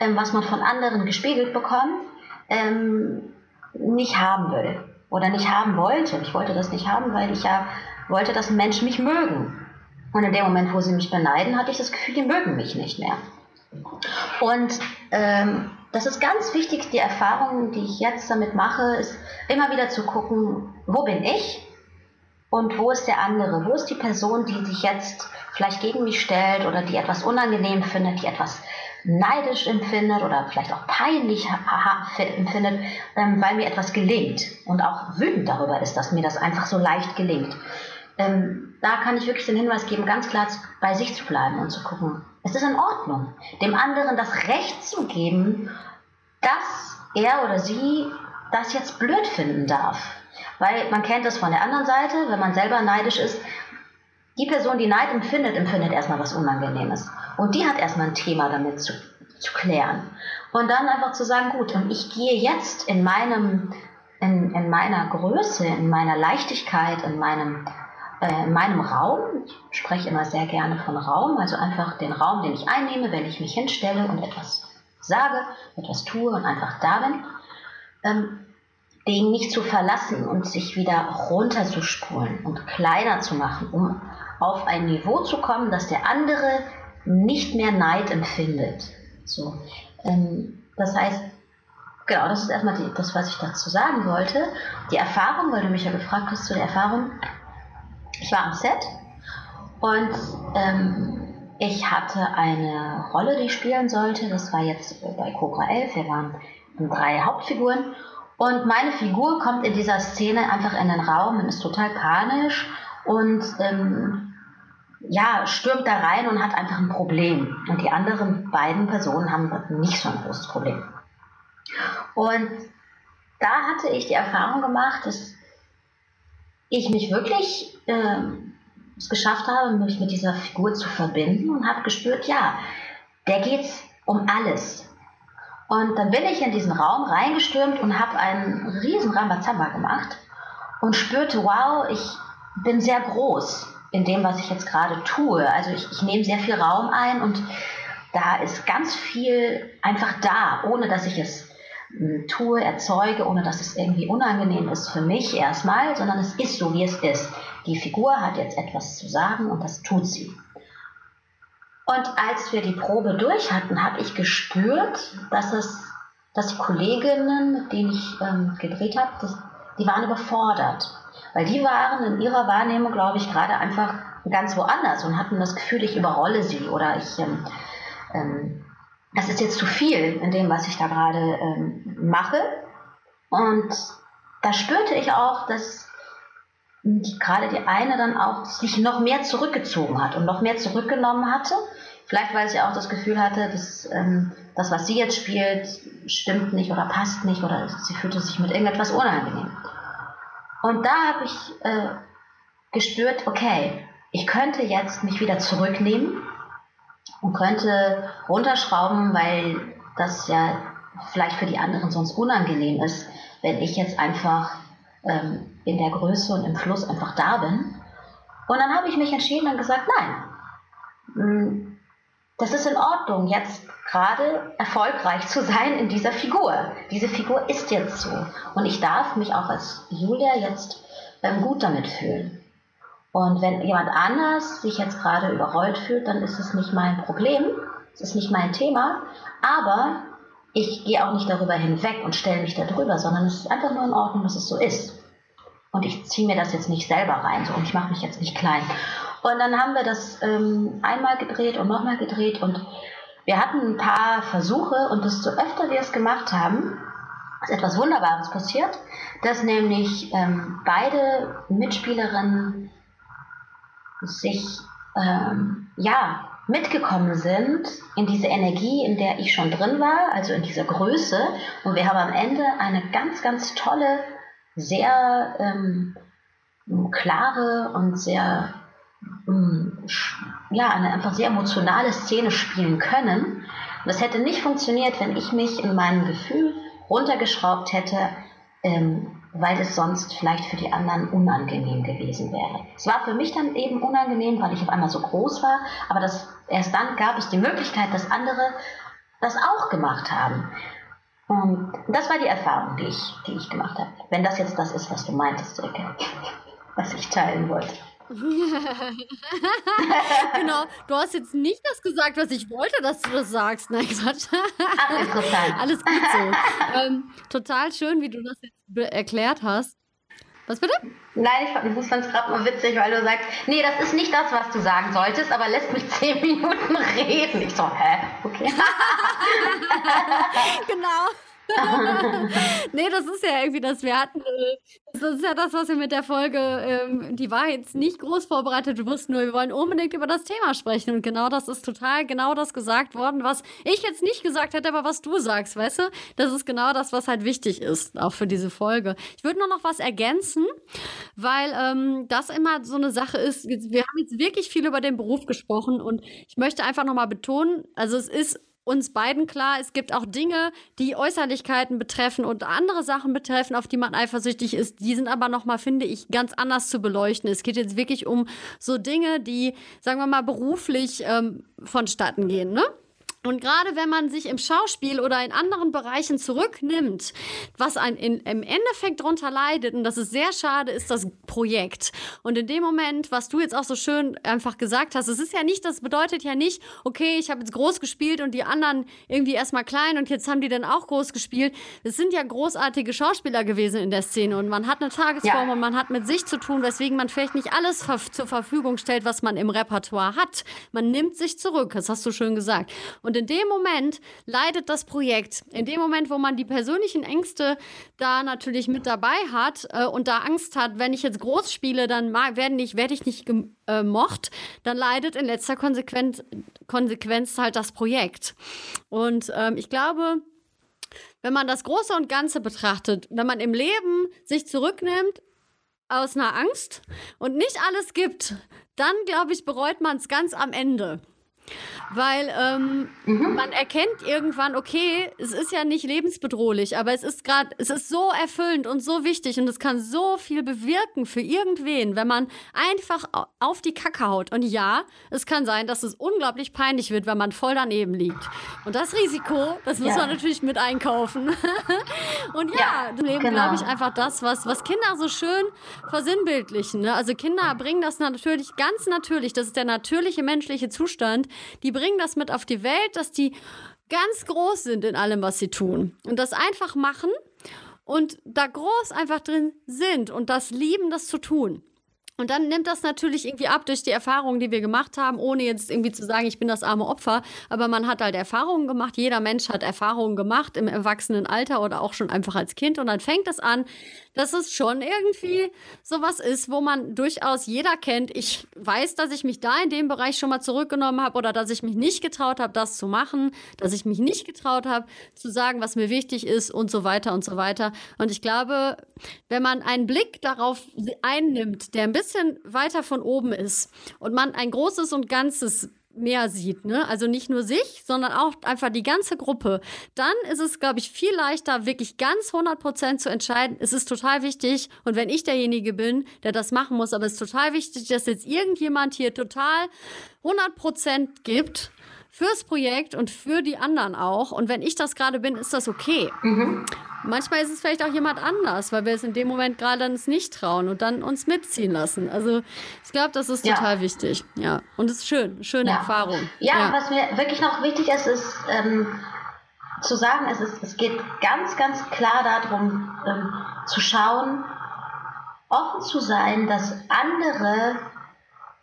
ähm, was man von anderen gespiegelt bekommt, ähm, nicht haben will oder nicht haben wollte. Ich wollte das nicht haben, weil ich ja wollte, dass Menschen mich mögen. Und in dem Moment, wo sie mich beneiden, hatte ich das Gefühl, die mögen mich nicht mehr. Und ähm, das ist ganz wichtig, die Erfahrung, die ich jetzt damit mache, ist immer wieder zu gucken, wo bin ich und wo ist der andere? Wo ist die Person, die sich jetzt vielleicht gegen mich stellt oder die etwas unangenehm findet, die etwas neidisch empfindet oder vielleicht auch peinlich empfindet, ähm, weil mir etwas gelingt und auch wütend darüber ist, dass mir das einfach so leicht gelingt. Ähm, da kann ich wirklich den Hinweis geben, ganz klar bei sich zu bleiben und zu gucken, es ist in Ordnung, dem anderen das Recht zu geben, dass er oder sie das jetzt blöd finden darf. Weil man kennt das von der anderen Seite, wenn man selber neidisch ist, die Person, die Neid empfindet, empfindet erstmal was Unangenehmes. Und die hat erstmal ein Thema damit zu, zu klären. Und dann einfach zu sagen, gut, und ich gehe jetzt in meinem, in, in meiner Größe, in meiner Leichtigkeit, in meinem, äh, in meinem Raum, ich spreche immer sehr gerne von Raum, also einfach den Raum, den ich einnehme, wenn ich mich hinstelle und etwas sage, etwas tue und einfach da bin, ähm, den nicht zu verlassen und sich wieder runterzuspulen und kleiner zu machen, um auf ein Niveau zu kommen, dass der andere nicht mehr Neid empfindet. So, ähm, das heißt, genau, das ist erstmal die, das, was ich dazu sagen wollte. Die Erfahrung, weil du mich ja gefragt hast zu der Erfahrung, ich war am Set und ähm, ich hatte eine Rolle, die ich spielen sollte. Das war jetzt bei Cobra 11. Wir waren drei Hauptfiguren. Und meine Figur kommt in dieser Szene einfach in den Raum und ist total panisch und ähm, ja, stürmt da rein und hat einfach ein Problem. Und die anderen beiden Personen haben nicht so ein großes Problem. Und da hatte ich die Erfahrung gemacht, dass ich mich wirklich äh, es geschafft habe, mich mit dieser Figur zu verbinden und habe gespürt, ja, der geht's um alles. Und dann bin ich in diesen Raum reingestürmt und habe einen riesen Rambazamba gemacht und spürte, wow, ich bin sehr groß in dem, was ich jetzt gerade tue. Also ich, ich nehme sehr viel Raum ein und da ist ganz viel einfach da, ohne dass ich es hm, tue, erzeuge, ohne dass es irgendwie unangenehm ist für mich erstmal, sondern es ist so, wie es ist. Die Figur hat jetzt etwas zu sagen und das tut sie. Und als wir die Probe durch hatten, habe ich gespürt, dass es, dass die Kolleginnen, mit denen ich ähm, gedreht habe, die waren überfordert. Weil die waren in ihrer Wahrnehmung, glaube ich, gerade einfach ganz woanders und hatten das Gefühl, ich überrolle sie oder ich, ähm, ähm, das ist jetzt zu viel in dem, was ich da gerade ähm, mache. Und da spürte ich auch, dass die, gerade die eine dann auch sich noch mehr zurückgezogen hat und noch mehr zurückgenommen hatte. Vielleicht, weil sie auch das Gefühl hatte, dass ähm, das, was sie jetzt spielt, stimmt nicht oder passt nicht oder sie fühlte sich mit irgendetwas unangenehm. Und da habe ich äh, gespürt, okay, ich könnte jetzt mich wieder zurücknehmen und könnte runterschrauben, weil das ja vielleicht für die anderen sonst unangenehm ist, wenn ich jetzt einfach ähm, in der Größe und im Fluss einfach da bin. Und dann habe ich mich entschieden und gesagt, nein, hm, das ist in Ordnung, jetzt gerade erfolgreich zu sein in dieser Figur. Diese Figur ist jetzt so. Und ich darf mich auch als Julia jetzt ähm, gut damit fühlen. Und wenn jemand anders sich jetzt gerade überrollt fühlt, dann ist es nicht mein Problem, es ist nicht mein Thema, aber ich gehe auch nicht darüber hinweg und stelle mich darüber, sondern es ist einfach nur in Ordnung, dass es so ist. Und ich ziehe mir das jetzt nicht selber rein so, und ich mache mich jetzt nicht klein. Und dann haben wir das ähm, einmal gedreht und nochmal gedreht und wir hatten ein paar Versuche und desto öfter wir es gemacht haben, ist etwas Wunderbares passiert, dass nämlich ähm, beide Mitspielerinnen sich ähm, ja mitgekommen sind in diese Energie, in der ich schon drin war, also in dieser Größe. Und wir haben am Ende eine ganz, ganz tolle, sehr ähm, klare und sehr ja, eine einfach sehr emotionale Szene spielen können. das hätte nicht funktioniert, wenn ich mich in meinem Gefühl runtergeschraubt hätte, ähm, weil es sonst vielleicht für die anderen unangenehm gewesen wäre. Es war für mich dann eben unangenehm, weil ich auf einmal so groß war, aber das, erst dann gab es die Möglichkeit, dass andere das auch gemacht haben. Und das war die Erfahrung, die ich, die ich gemacht habe. Wenn das jetzt das ist, was du meintest, Ecke, was ich teilen wollte. genau, du hast jetzt nicht das gesagt, was ich wollte, dass du das sagst. Nein, Quatsch. Alles gut so. ähm, total schön, wie du das jetzt erklärt hast. Was bitte? Nein, ich fand es gerade mal witzig, weil du sagst, nee, das ist nicht das, was du sagen solltest, aber lässt mich zehn Minuten reden. Ich so, hä? Okay. genau. nee, das ist ja irgendwie das. Wir hatten, das ist ja das, was wir mit der Folge, ähm, die war jetzt nicht groß vorbereitet. Wir wussten nur, wir wollen unbedingt über das Thema sprechen. Und genau das ist total genau das gesagt worden, was ich jetzt nicht gesagt hätte, aber was du sagst, weißt du? Das ist genau das, was halt wichtig ist, auch für diese Folge. Ich würde nur noch was ergänzen, weil ähm, das immer so eine Sache ist. Wir haben jetzt wirklich viel über den Beruf gesprochen und ich möchte einfach nochmal betonen, also es ist uns beiden klar, es gibt auch Dinge, die Äußerlichkeiten betreffen und andere Sachen betreffen, auf die man eifersüchtig ist. Die sind aber nochmal, finde ich, ganz anders zu beleuchten. Es geht jetzt wirklich um so Dinge, die, sagen wir mal, beruflich ähm, vonstatten gehen, ne? Und gerade wenn man sich im Schauspiel oder in anderen Bereichen zurücknimmt, was ein, in, im Endeffekt darunter leidet, und das ist sehr schade, ist das Projekt. Und in dem Moment, was du jetzt auch so schön einfach gesagt hast, es ist ja nicht, das bedeutet ja nicht, okay, ich habe jetzt groß gespielt und die anderen irgendwie erstmal klein und jetzt haben die dann auch groß gespielt. Es sind ja großartige Schauspieler gewesen in der Szene und man hat eine Tagesform ja. und man hat mit sich zu tun, weswegen man vielleicht nicht alles ver zur Verfügung stellt, was man im Repertoire hat. Man nimmt sich zurück, das hast du schön gesagt. Und und in dem Moment leidet das Projekt. In dem Moment, wo man die persönlichen Ängste da natürlich mit dabei hat äh, und da Angst hat, wenn ich jetzt groß spiele, dann werde ich, werd ich nicht gemocht, äh, dann leidet in letzter Konsequenz, Konsequenz halt das Projekt. Und ähm, ich glaube, wenn man das Große und Ganze betrachtet, wenn man im Leben sich zurücknimmt aus einer Angst und nicht alles gibt, dann glaube ich, bereut man es ganz am Ende. Weil ähm, mhm. man erkennt irgendwann, okay, es ist ja nicht lebensbedrohlich, aber es ist gerade, es ist so erfüllend und so wichtig und es kann so viel bewirken für irgendwen, wenn man einfach auf die Kacke haut. Und ja, es kann sein, dass es unglaublich peinlich wird, wenn man voll daneben liegt. Und das Risiko, das muss ja. man natürlich mit einkaufen. und ja, ja im Leben genau. glaube ich einfach das, was, was Kinder so schön versinnbildlichen. Ne? Also Kinder bringen das natürlich ganz natürlich, das ist der natürliche menschliche Zustand, die bringen das mit auf die Welt, dass die ganz groß sind in allem, was sie tun. Und das einfach machen und da groß einfach drin sind und das lieben, das zu tun. Und dann nimmt das natürlich irgendwie ab durch die Erfahrungen, die wir gemacht haben, ohne jetzt irgendwie zu sagen, ich bin das arme Opfer. Aber man hat halt Erfahrungen gemacht. Jeder Mensch hat Erfahrungen gemacht im Erwachsenenalter oder auch schon einfach als Kind. Und dann fängt es an, dass es schon irgendwie sowas ist, wo man durchaus jeder kennt. Ich weiß, dass ich mich da in dem Bereich schon mal zurückgenommen habe oder dass ich mich nicht getraut habe, das zu machen, dass ich mich nicht getraut habe, zu sagen, was mir wichtig ist und so weiter und so weiter. Und ich glaube, wenn man einen Blick darauf einnimmt, der ein bisschen weiter von oben ist und man ein großes und ganzes mehr sieht, ne? Also nicht nur sich, sondern auch einfach die ganze Gruppe. Dann ist es, glaube ich, viel leichter, wirklich ganz 100 Prozent zu entscheiden. Es ist total wichtig. Und wenn ich derjenige bin, der das machen muss, aber es ist total wichtig, dass jetzt irgendjemand hier total 100 Prozent gibt fürs Projekt und für die anderen auch. Und wenn ich das gerade bin, ist das okay. Mhm. Manchmal ist es vielleicht auch jemand anders, weil wir es in dem Moment gerade uns nicht trauen und dann uns mitziehen lassen. Also ich glaube, das ist ja. total wichtig. Ja, und es ist schön, schöne ja. Erfahrung. Ja, ja, was mir wirklich noch wichtig ist, ist ähm, zu sagen, es, ist, es geht ganz, ganz klar darum, ähm, zu schauen, offen zu sein, dass andere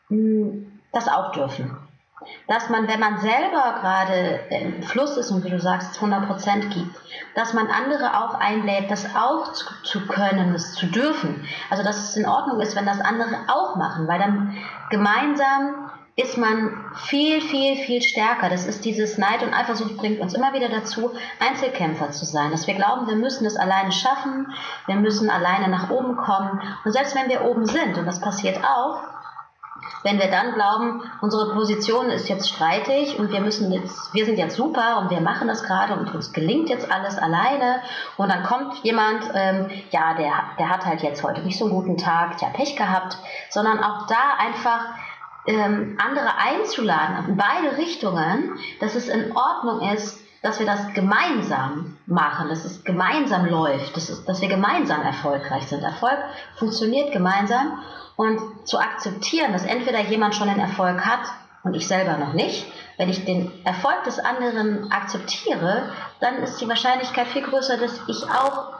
mh, hm, das auch dürfen dass man, wenn man selber gerade im Fluss ist und wie du sagst, 100% gibt, dass man andere auch einlädt, das auch zu, zu können, es zu dürfen. Also dass es in Ordnung ist, wenn das andere auch machen, weil dann gemeinsam ist man viel, viel, viel stärker. Das ist dieses Neid und Eifersucht bringt uns immer wieder dazu, Einzelkämpfer zu sein. Dass wir glauben, wir müssen es alleine schaffen, wir müssen alleine nach oben kommen. Und selbst wenn wir oben sind, und das passiert auch, wenn wir dann glauben, unsere Position ist jetzt streitig und wir müssen jetzt, wir sind jetzt super und wir machen das gerade und uns gelingt jetzt alles alleine und dann kommt jemand, ähm, ja, der, der hat halt jetzt heute nicht so einen guten Tag, der hat Pech gehabt, sondern auch da einfach ähm, andere einzuladen, in beide Richtungen, dass es in Ordnung ist, dass wir das gemeinsam machen, dass es gemeinsam läuft, dass, dass wir gemeinsam erfolgreich sind. Erfolg funktioniert gemeinsam und zu akzeptieren, dass entweder jemand schon den Erfolg hat und ich selber noch nicht. Wenn ich den Erfolg des anderen akzeptiere, dann ist die Wahrscheinlichkeit viel größer, dass ich auch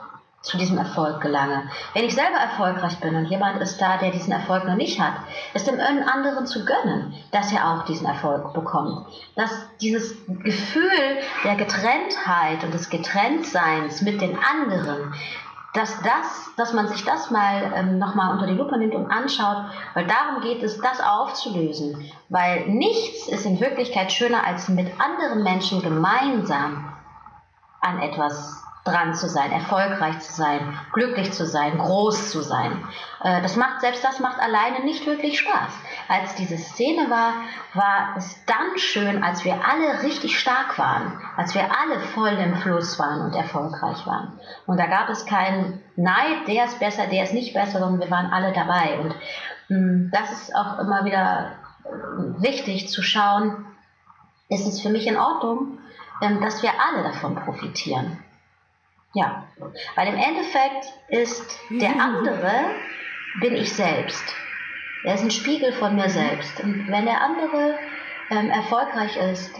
zu diesem Erfolg gelange. Wenn ich selber erfolgreich bin und jemand ist da, der diesen Erfolg noch nicht hat, ist dem anderen zu gönnen, dass er auch diesen Erfolg bekommt. Dass dieses Gefühl der Getrenntheit und des Getrenntseins mit den anderen, dass das, dass man sich das mal ähm, nochmal unter die Lupe nimmt und anschaut, weil darum geht es, das aufzulösen. Weil nichts ist in Wirklichkeit schöner, als mit anderen Menschen gemeinsam an etwas dran zu sein, erfolgreich zu sein, glücklich zu sein, groß zu sein. Äh, das macht, selbst das macht alleine nicht wirklich Spaß. Als diese Szene war, war es dann schön, als wir alle richtig stark waren, als wir alle voll im Fluss waren und erfolgreich waren. Und da gab es keinen Neid, der ist besser, der ist nicht besser, sondern wir waren alle dabei. Und mh, hm, das ist auch immer wieder äh, wichtig zu schauen, ist es für mich in Ordnung, ähm, dass wir alle davon profitieren. Ja, weil im Endeffekt ist der andere, bin ich selbst. Er ist ein Spiegel von mir selbst. Und wenn der andere ähm, erfolgreich ist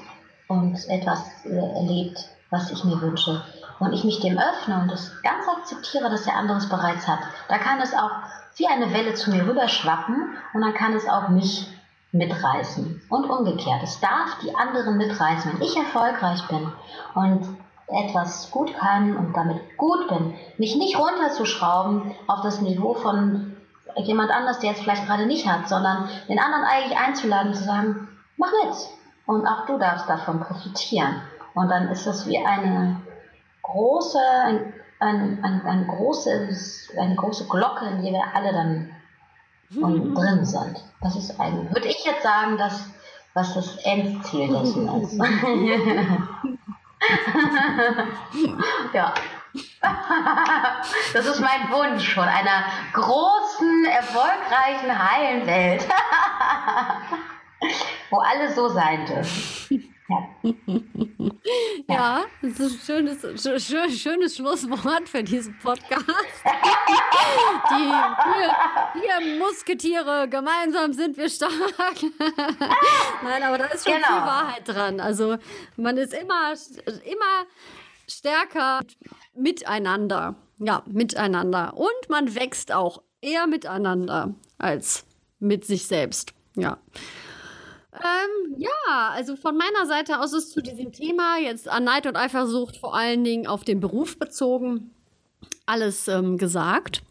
und etwas äh, erlebt, was ich mir wünsche, und ich mich dem öffne und das ganz akzeptiere, dass der andere es bereits hat, da kann es auch wie eine Welle zu mir rüberschwappen und dann kann es auch mich mitreißen. Und umgekehrt, es darf die anderen mitreißen. Wenn ich erfolgreich bin und etwas gut kann und damit gut bin, mich nicht runterzuschrauben auf das Niveau von jemand anders, der es vielleicht gerade nicht hat, sondern den anderen eigentlich einzuladen, zu sagen, mach mit und auch du darfst davon profitieren. Und dann ist das wie eine große, ein, ein, ein, ein großes, eine große Glocke, in der wir alle dann mhm. drin sind. Das ist ein, würde ich jetzt sagen, dass was das Endziel dessen ist. ja. Das ist mein Wunsch von einer großen, erfolgreichen, heilen Welt, wo alle so sein dürfen. Ja. das ist ein schönes, schönes, schönes Schlusswort für diesen Podcast. Die vier, vier Musketiere, gemeinsam sind wir stark. Nein, aber da ist schon genau. viel Wahrheit dran. Also man ist immer, immer stärker miteinander. Ja, miteinander. Und man wächst auch eher miteinander als mit sich selbst. Ja. Ähm, ja, also von meiner Seite aus ist zu diesem Thema jetzt an Neid und Eifersucht vor allen Dingen auf den Beruf bezogen alles ähm, gesagt.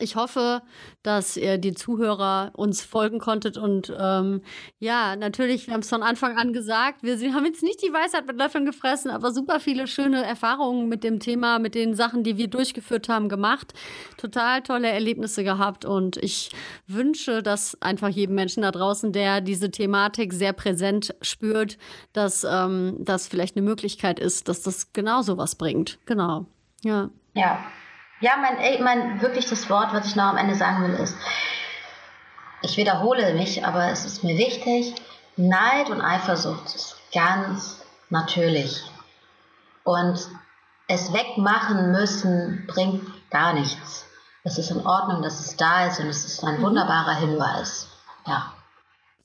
Ich hoffe, dass ihr die Zuhörer uns folgen konntet und ähm, ja, natürlich, wir haben es von Anfang an gesagt, wir haben jetzt nicht die Weisheit mit Löffeln gefressen, aber super viele schöne Erfahrungen mit dem Thema, mit den Sachen, die wir durchgeführt haben, gemacht. Total tolle Erlebnisse gehabt und ich wünsche, dass einfach jedem Menschen da draußen, der diese Thematik sehr präsent spürt, dass ähm, das vielleicht eine Möglichkeit ist, dass das genauso was bringt. Genau. Ja. Ja, ja, mein, mein, wirklich das Wort, was ich noch am Ende sagen will, ist, ich wiederhole mich, aber es ist mir wichtig, Neid und Eifersucht ist ganz natürlich. Und es wegmachen müssen bringt gar nichts. Es ist in Ordnung, dass es da ist und es ist ein mhm. wunderbarer Hinweis. Ja.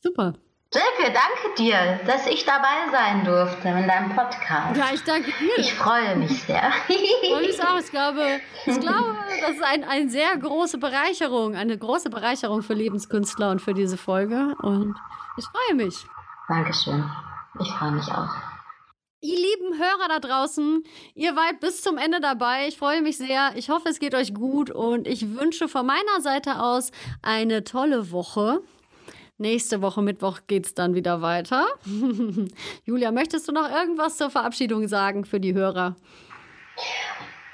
Super. Silke, danke dir, dass ich dabei sein durfte in deinem Podcast. Ja, ich danke dir. Ich freue mich sehr. ich freue mich auch. Ich glaube, ich glaube das ist ein, eine sehr große Bereicherung, eine große Bereicherung für Lebenskünstler und für diese Folge. Und ich freue mich. Dankeschön. Ich freue mich auch. Ihr lieben Hörer da draußen, ihr wart bis zum Ende dabei. Ich freue mich sehr. Ich hoffe, es geht euch gut und ich wünsche von meiner Seite aus eine tolle Woche. Nächste Woche Mittwoch geht es dann wieder weiter. Julia, möchtest du noch irgendwas zur Verabschiedung sagen für die Hörer?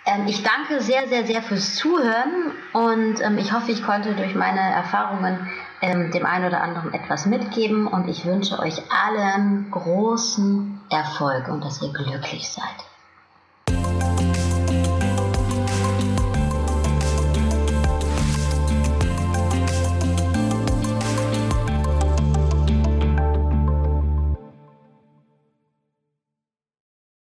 Ähm, ich danke sehr, sehr, sehr fürs Zuhören und ähm, ich hoffe, ich konnte durch meine Erfahrungen ähm, dem einen oder anderen etwas mitgeben und ich wünsche euch allen großen Erfolg und dass ihr glücklich seid.